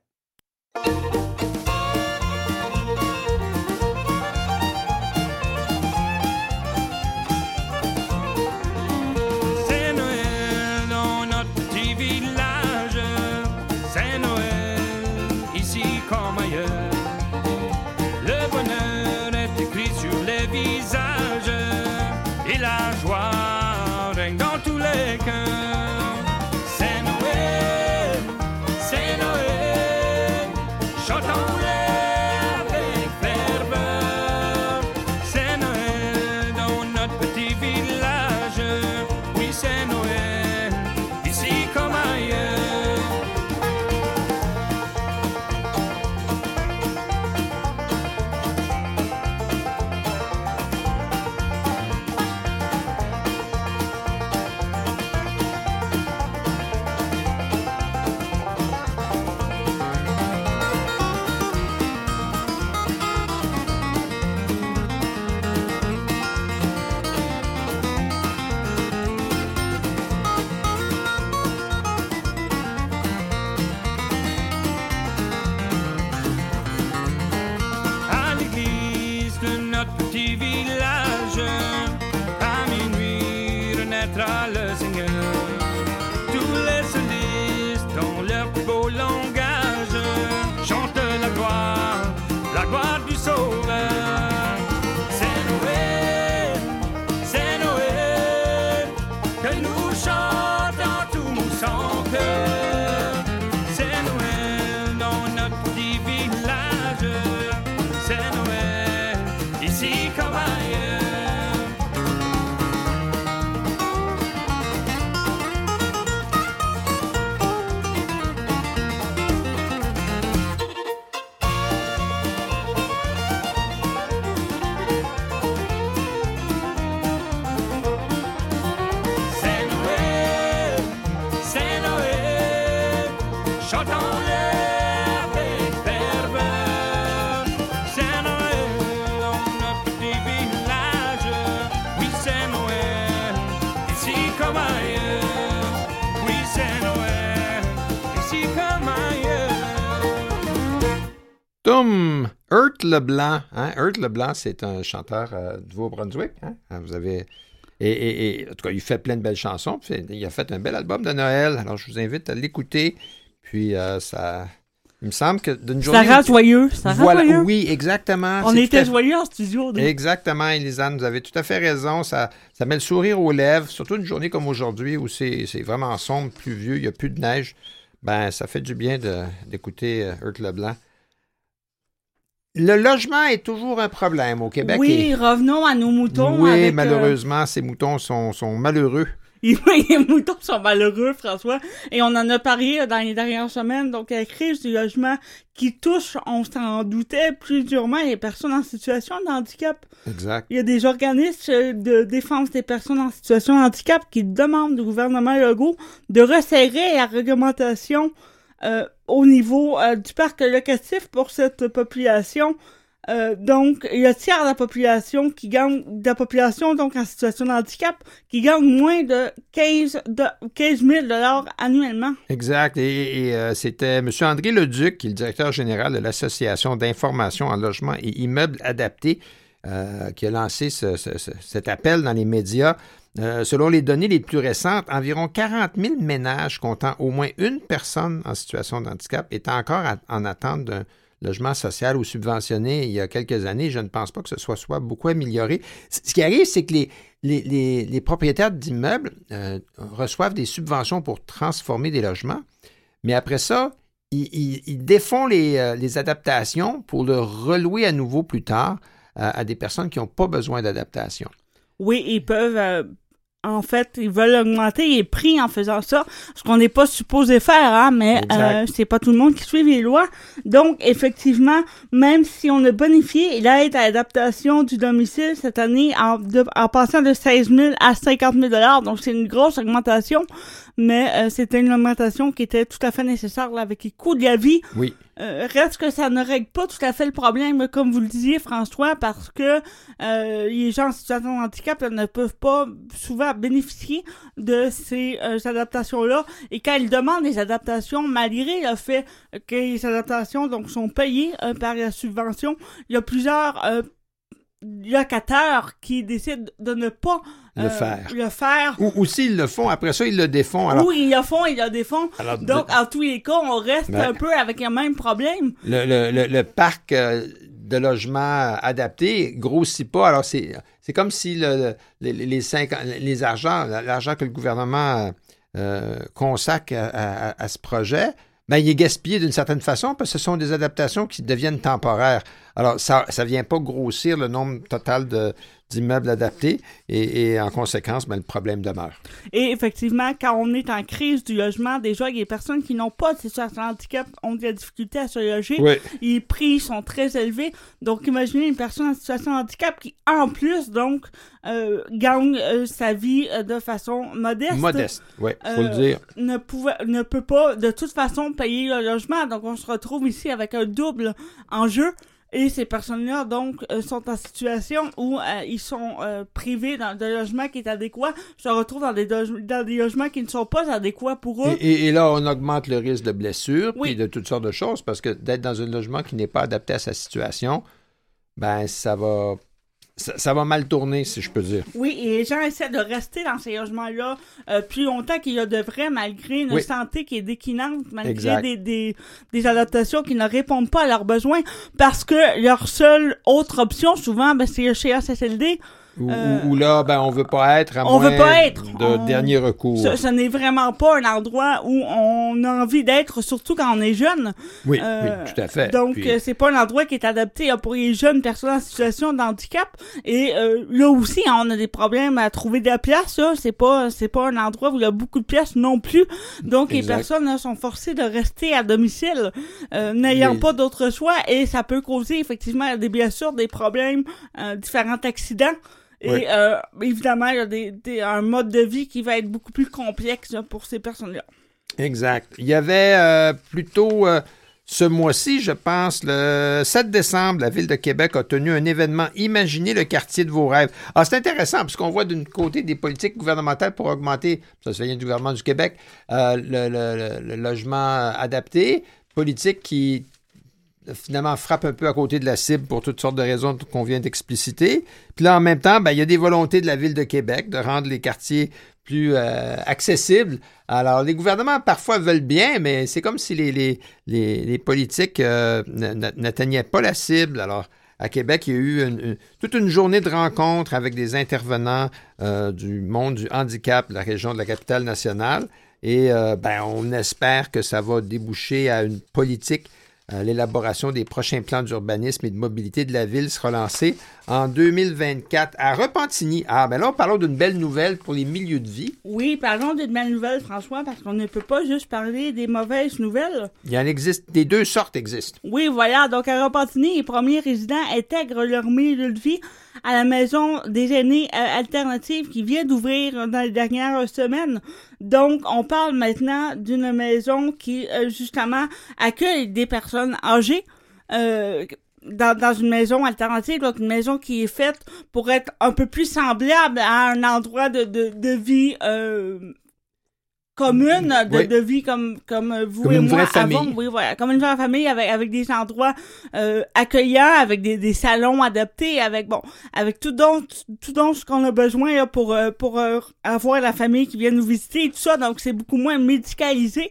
Leblanc. Hein? Hurt Leblanc, c'est un chanteur euh, du Nouveau-Brunswick. Hein? Ah, Vous avez. Et, et- et- en tout cas, il fait plein de belles chansons. puis Il a fait un bel album de Noël. Alors, je vous invite à l'écouter. Puis, euh, ça. Il me semble que d'une Ça journée. rend joyeux. Ça rend Voilà, joyeux. oui, exactement. On était joyeux en studio. nous. Exactement, Elisane, vous avez tout à fait raison. Ça, ça met le sourire aux lèvres, surtout une journée comme aujourd'hui où c'est vraiment sombre, pluvieux, il n'y a plus de neige. Ben, ça fait du bien d'écouter euh, Hurt Leblanc. Le logement est toujours un problème au Québec. Oui, et- revenons à nos moutons. oui, avec, euh, malheureusement, ces moutons sont, sont malheureux. les moutons sont malheureux, François. Et on en a parlé euh, dans les dernières semaines. Donc, la crise du logement qui touche, on s'en doutait, plus durement les personnes en situation de handicap. Exact. Il y a des organismes de défense des personnes en situation de handicap qui demandent au gouvernement Legault de resserrer la réglementation au niveau euh, du parc locatif pour cette population. Euh, donc, il y a tiers de la population qui gagne, de la population donc en situation de handicap, qui gagne moins de 15, de, 15 000 dollars annuellement. Exact. Et, euh, c'était M. André Leduc, qui est le directeur général de l'Association d'information en logement et immeubles adaptés, euh, qui a lancé ce- cet appel dans les médias. Euh, selon les données les plus récentes, environ 40 000 ménages comptant au moins une personne en situation de handicap étaient encore en attente d'un logement social ou subventionné il y a quelques années. Je ne pense pas que ce soit, soit beaucoup amélioré. Ce qui arrive, c'est que les, propriétaires d'immeubles euh, reçoivent des subventions pour transformer des logements, mais après ça, ils, défont les, euh, les adaptations pour le relouer à nouveau plus tard à des personnes qui n'ont pas besoin d'adaptation. Oui, ils peuvent, en fait, ils veulent augmenter les prix en faisant ça, ce qu'on n'est pas supposé faire, hein, mais euh, c'est pas tout le monde qui suit les lois. Donc, effectivement, même si on a bonifié l'aide à l'adaptation du domicile cette année en, de- en passant de 16 000 à 50 000 dollars, donc c'est une grosse augmentation, mais euh, c'était une augmentation qui était tout à fait nécessaire là, avec les coûts de la vie. Oui. Euh, reste que ça ne règle pas tout à fait le problème, comme vous le disiez, François, parce que euh, les gens en situation de handicap là, ne peuvent pas souvent bénéficier de ces euh, adaptations-là. Et quand ils demandent des adaptations, malgré le fait que les adaptations donc, sont payées euh, par la subvention, il y a plusieurs euh, locataires qui décident de ne pas Le euh, faire. le faire. Ou, ou s'ils le font, après ça, ils le défont. Alors, oui, il y a fond, il y a des fonds. Alors, Donc, de- en tous les cas, on reste Ben- un peu avec le même problème. le, le- le- le parc euh, de logements adaptés grossit pas. Alors, c'est, c'est comme si le, les, les, cinq- les argents, l'argent que le gouvernement euh, consacre à, à- à ce projet, ben, il est gaspillé d'une certaine façon parce que ce sont des adaptations qui deviennent temporaires. Alors, ça ne vient pas grossir le nombre total de, d'immeubles adaptés et, et en conséquence, ben, le problème demeure. Et effectivement, quand on est en crise du logement, déjà, il y a des personnes qui n'ont pas de situation de handicap ont de la difficulté à se loger. Oui. Les prix sont très élevés. Donc, imaginez une personne en situation de handicap qui, en plus, donc, euh, gagne euh, sa vie euh, de façon modeste. Modeste, oui, il faut le dire. Ne, pouvait, ne peut pas, de toute façon, payer le logement. Donc, on se retrouve ici avec un double enjeu. Et ces personnes-là, donc, euh, sont en situation où euh, ils sont euh, privés d'un d'un logement qui est adéquat, se retrouvent dans des, dans des logements qui ne sont pas adéquats pour eux. Et, et- et là, on augmente le risque de blessures, Oui. puis de toutes sortes de choses, parce que d'être dans un logement qui n'est pas adapté à sa situation, ben ça va ça, ça va mal tourner, si je peux dire. Oui, et les gens essaient de rester dans ces logements-là euh, plus longtemps qu'il y a de vrai, malgré une Oui. santé qui est déclinante, malgré des, des, des adaptations qui ne répondent pas à leurs besoins, parce que leur seule autre option, souvent, ben, c'est chez ACSLD. Ou, Euh, ou- là, ben on veut pas être à on moins veut pas être. de On- dernier recours. Ce, ce n'est vraiment pas un endroit où on a envie d'être, surtout quand on est jeune. Oui, Euh, oui, tout à fait. Donc, Puis- c'est pas un endroit qui est adapté euh, pour les jeunes personnes en situation de handicap. Et euh, là aussi, hein, on a des problèmes à trouver de la place. C'est pas, c'est pas un endroit où il y a beaucoup de place non plus. Donc, les personnes là, sont forcées de rester à domicile, euh, n'ayant pas d'autre choix. Et ça peut causer effectivement des blessures, des problèmes, euh, différents accidents. Et Oui. euh, évidemment, il y a des, des- un mode de vie qui va être beaucoup plus complexe là, pour ces personnes-là. Exact. Il y avait euh, plutôt euh, ce mois-ci, je pense, le 7 décembre, la Ville de Québec a tenu un événement Imaginez le quartier de vos rêves. Ah, c'est intéressant, parce qu'on voit d'une côté des politiques gouvernementales pour augmenter, ça se vient du gouvernement du Québec, le, le- le- le logement adapté, politique qui finalement frappe un peu à côté de la cible pour toutes sortes de raisons qu'on vient d'expliciter. Puis là, en même temps, ben, il y a des volontés de la Ville de Québec de rendre les quartiers plus euh, accessibles. Alors, les gouvernements parfois veulent bien, mais c'est comme si les, les, les, politiques euh, n'atteignaient pas la cible. Alors, à Québec, il y a eu toute une journée de rencontres avec des intervenants euh, du monde du handicap de la région de la capitale nationale. Et ben, on espère que ça va déboucher à une politique L'élaboration des prochains plans d'urbanisme et de mobilité de la ville sera lancée en 2024 à Repentigny. Ah, ben là, parlons d'une belle nouvelle pour les milieux de vie. Oui, parlons d'une belle nouvelle, François, parce qu'on ne peut pas juste parler des mauvaises nouvelles. Il y en existe, des deux sortes existent. Oui, voilà. Donc, à Repentigny, les premiers résidents intègrent leur milieu de vie à la maison des aînés euh, alternatives qui vient d'ouvrir dans les dernières semaines. Donc, on parle maintenant d'une maison qui, euh, justement, accueille des personnes âgées. euh, dans, dans une maison alternative, donc une maison qui est faite pour être un peu plus semblable à un endroit de, de, de vie euh, commune, de, Oui. de vie comme, comme vous Comme et une moi vraie famille. avant. Oui, voilà, comme une vraie famille avec, avec des endroits euh, accueillants, avec des, des salons adaptés, avec bon, avec tout donc tout donc ce qu'on a besoin là, pour euh, pour euh, avoir la famille qui vient nous visiter et tout ça. Donc c'est beaucoup moins médicalisé.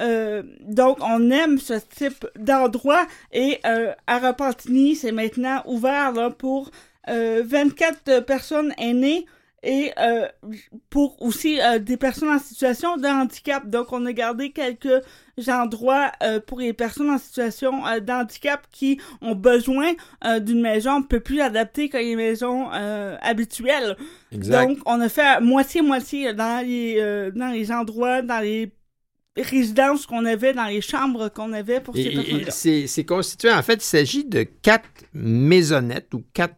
Euh, donc, on aime ce type d'endroit et euh, à Repentigny, c'est maintenant ouvert là, pour euh, 24 personnes aînées et euh, pour aussi euh, des personnes en situation de handicap. Donc, on a gardé quelques endroits euh, pour les personnes en situation euh, de handicap qui ont besoin euh, d'une maison un peu plus adaptée que les maisons euh, habituelles. Exact. Donc, on a fait moitié-moitié dans les, euh, dans les endroits, dans les résidences qu'on avait, dans les chambres qu'on avait pour ces personnes-là. c'est constitué, en fait, il s'agit de quatre maisonnettes ou quatre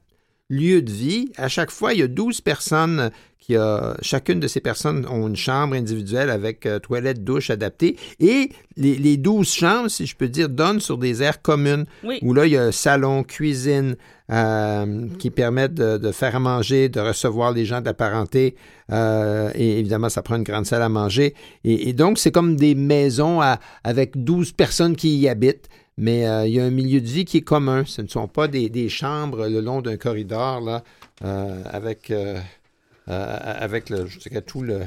lieux de vie. À chaque fois, il y a 12 personnes qui a, chacune de ces personnes ont une chambre individuelle avec euh, toilette, douche adaptée. Et les, les 12 chambres, si je peux dire, donnent sur des aires communes Oui. où là, il y a salon, cuisine euh, qui permettent de, de faire à manger, de recevoir les gens de la parenté. Euh, et évidemment, ça prend une grande salle à manger. Et, et donc, c'est comme des maisons à- avec 12 personnes qui y habitent. Mais euh, il y a un milieu de vie qui est commun. Ce ne sont pas des, chambres le long d'un corridor là, euh, avec, euh, avec le, tout le,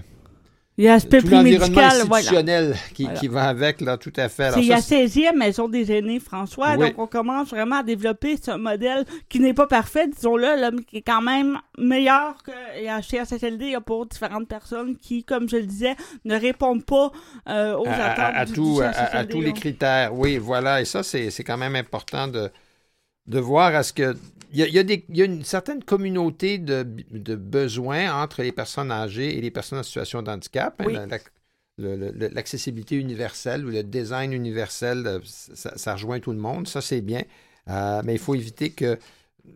Il y a l'aspect tout l'environnement médical, voilà. institutionnel qui, Voilà. qui va avec, là, tout à fait. C'est la c'est- 16e maison des aînés, François. Oui. Donc, on commence vraiment à développer ce modèle qui n'est pas parfait, disons-le, mais qui est quand même meilleur que la CHSLD là, pour différentes personnes qui, comme je le disais, ne répondent pas euh, aux à, attentes à du, tout- du à- tous les critères. Oui, voilà. Et ça, c'est c'est quand même important de, de voir à ce que. Il y a, il y a des- il y a une certaine communauté de, de besoins entre les personnes âgées et les personnes en situation de handicap. hein, Oui. la- L'accessibilité universelle ou le design universel, euh, ça, ça rejoint tout le monde. Ça, c'est bien. Euh, mais il faut éviter que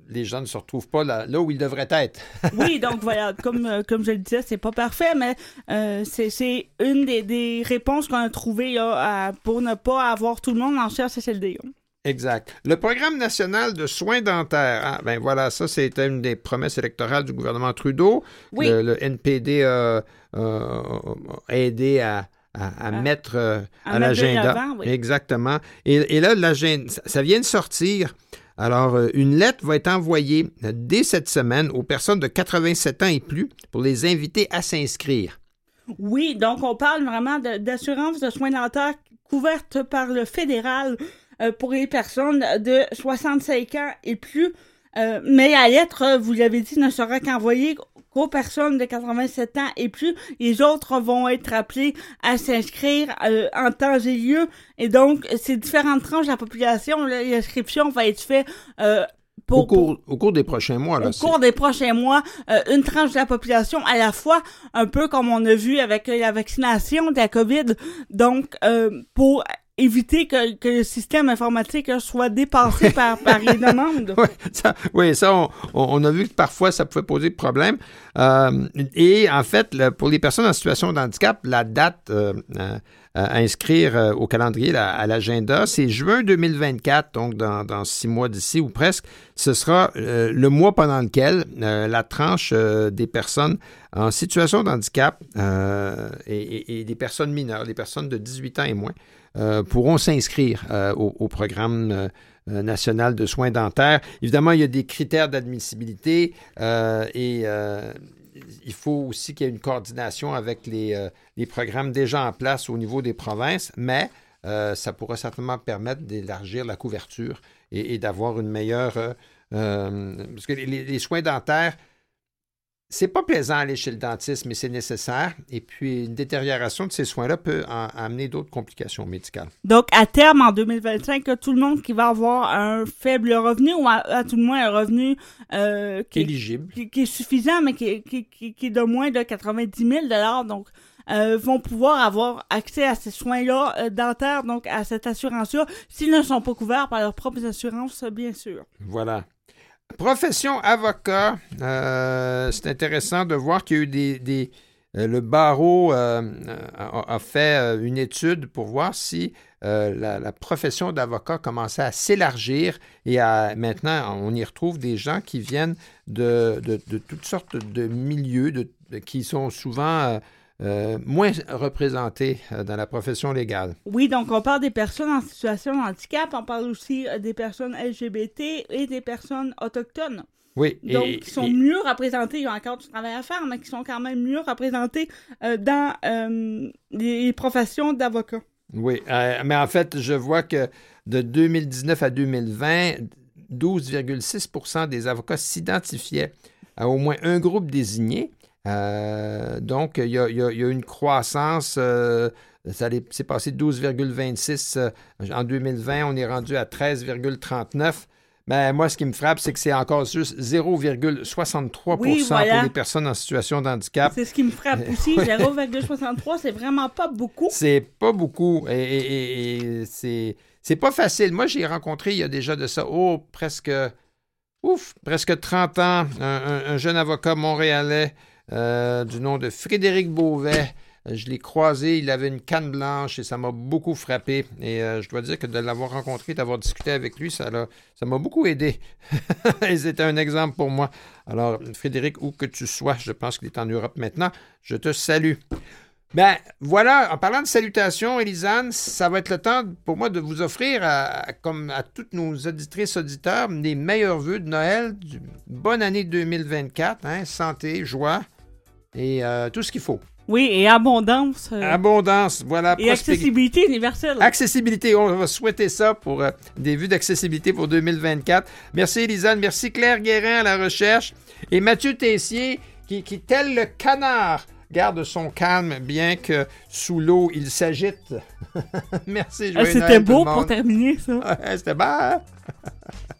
les gens ne se retrouvent pas là, là où ils devraient être. Oui, donc voilà, comme, euh, comme je le disais, c'est pas parfait, mais euh, c'est- une des, des réponses qu'on a trouvées là, à- pour ne pas avoir tout le monde en CHSLD. là. Exact. Le programme national de soins dentaires, ah, ben voilà, ça c'était une des promesses électorales du gouvernement Trudeau. Oui. Le, le NPD a, a- a aidé à, à- à À- mettre euh, à de l'agenda. oui. Exactement. Et, et là, l'agenda, ça, vient de sortir. Alors, euh, une lettre va être envoyée euh, dès cette semaine aux personnes de 87 ans et plus pour les inviter à s'inscrire. Oui, donc on parle vraiment de- d'assurance de, soins dentaires couverte par le fédéral euh, pour les personnes de 65 ans et plus. Euh, mais la lettre, vous l'avez dit, ne sera qu'envoyée qu'aux personnes de 87 ans et plus. Les autres vont être appelés à s'inscrire euh, en temps et lieu. Et donc, ces différentes tranches de la population, l'inscription va être faite euh, pour, au, cours, au cours des prochains mois. Là, au cours des prochains mois, euh, une tranche de la population à la fois, un peu comme on a vu avec la vaccination de la COVID. Donc, euh, pour éviter que, que le système informatique soit dépassé par, par les demandes. Oui, ça, oui, ça, on, a vu que parfois, ça pouvait poser problème. Euh, et en fait, le- pour les personnes en situation de handicap, la date euh, euh, à inscrire au calendrier, à l'agenda, c'est juin 2024, donc dans, dans six mois d'ici ou presque. Ce sera le mois pendant lequel la tranche des personnes en situation de handicap et, et- et des personnes mineures, des personnes de 18 ans et moins, pourront s'inscrire euh, au, programme euh, euh, national de soins dentaires. Évidemment, il y a des critères d'admissibilité euh, et euh, il faut aussi qu'il y ait une coordination avec les, euh, programmes déjà en place au niveau des provinces, mais euh, ça pourra certainement permettre d'élargir la couverture et, d'avoir une meilleure... euh, euh, parce que les soins dentaires, c'est pas plaisant aller chez le dentiste, mais c'est nécessaire. Et puis, une détérioration de ces soins-là peut en- amener d'autres complications médicales. Donc, à terme, en 2025, là, tout le monde qui va avoir un faible revenu, ou à, à tout le moins un revenu euh, qui, est- Éligible. qui, qui est suffisant, mais qui, qui, qui, qui est de moins de 90 000 donc euh, vont pouvoir avoir accès à ces soins-là euh, dentaires, donc à cette assurance-là, s'ils ne sont pas couverts par leurs propres assurances, bien sûr. Voilà. Profession avocat, euh, c'est intéressant de voir qu'il y a eu des. euh, le barreau euh, a, fait une étude pour voir si la, profession d'avocat commençait à s'élargir et à, maintenant on y retrouve des gens qui viennent de, de- de toutes sortes de milieux de- qui sont souvent euh, moins représentés euh, dans la profession légale. Oui, donc on parle des personnes en situation de handicap, on parle aussi euh, des personnes LGBT et des personnes autochtones. Oui, Donc, et- qui sont et- mieux représentés, il y a encore du travail à faire, mais qui sont quand même mieux représentés euh, dans euh, les professions d'avocat. Oui, euh, mais en fait, je vois que de 2019 à 2020, 12,6% des avocats s'identifiaient à au moins un groupe désigné. Euh, donc, il y, y y a une croissance. euh, ça c'est passé de 12,26% euh, en 2020. On est rendu à 13,39. Mais moi, ce qui me frappe, c'est que c'est encore juste 0,63 Oui, voilà. pour les personnes en situation de handicap. C'est ce qui me frappe aussi. 0,63, c'est vraiment pas beaucoup. C'est pas beaucoup. Et, et- et- et c'est, c'est pas facile. Moi, j'ai rencontré il y a déjà de ça, oh, presque, ouf, presque 30 ans, un, un- un jeune avocat montréalais euh, du nom de Frédéric Beauvais. Euh, Je l'ai croisé, il avait une canne blanche et ça m'a beaucoup frappé. Et euh, je dois dire que de l'avoir rencontré, d'avoir discuté avec lui, ça, m'a beaucoup aidé. et c'était un exemple pour moi. Alors, Frédéric, où que tu sois, je pense qu'il est en Europe maintenant, je te salue. Ben voilà, en parlant de salutations, Elisane, ça va être le temps pour moi de vous offrir, comme à toutes nos auditrices, auditeurs, les meilleurs vœux de Noël. Bonne année 2024, hein, santé, joie et euh, tout ce qu'il faut. Oui, et abondance. euh, Abondance, voilà. et accessibilité universelle. Accessibilité, on va souhaiter ça pour euh, des vues d'accessibilité pour 2024. Merci Elisane, merci Claire Guérin à la recherche et Mathieu Tessier qui, qui tel le canard, garde son calme bien que sous l'eau il s'agite. merci, Ah, C'était beau pour terminer, ça. Ouais, C'était hein?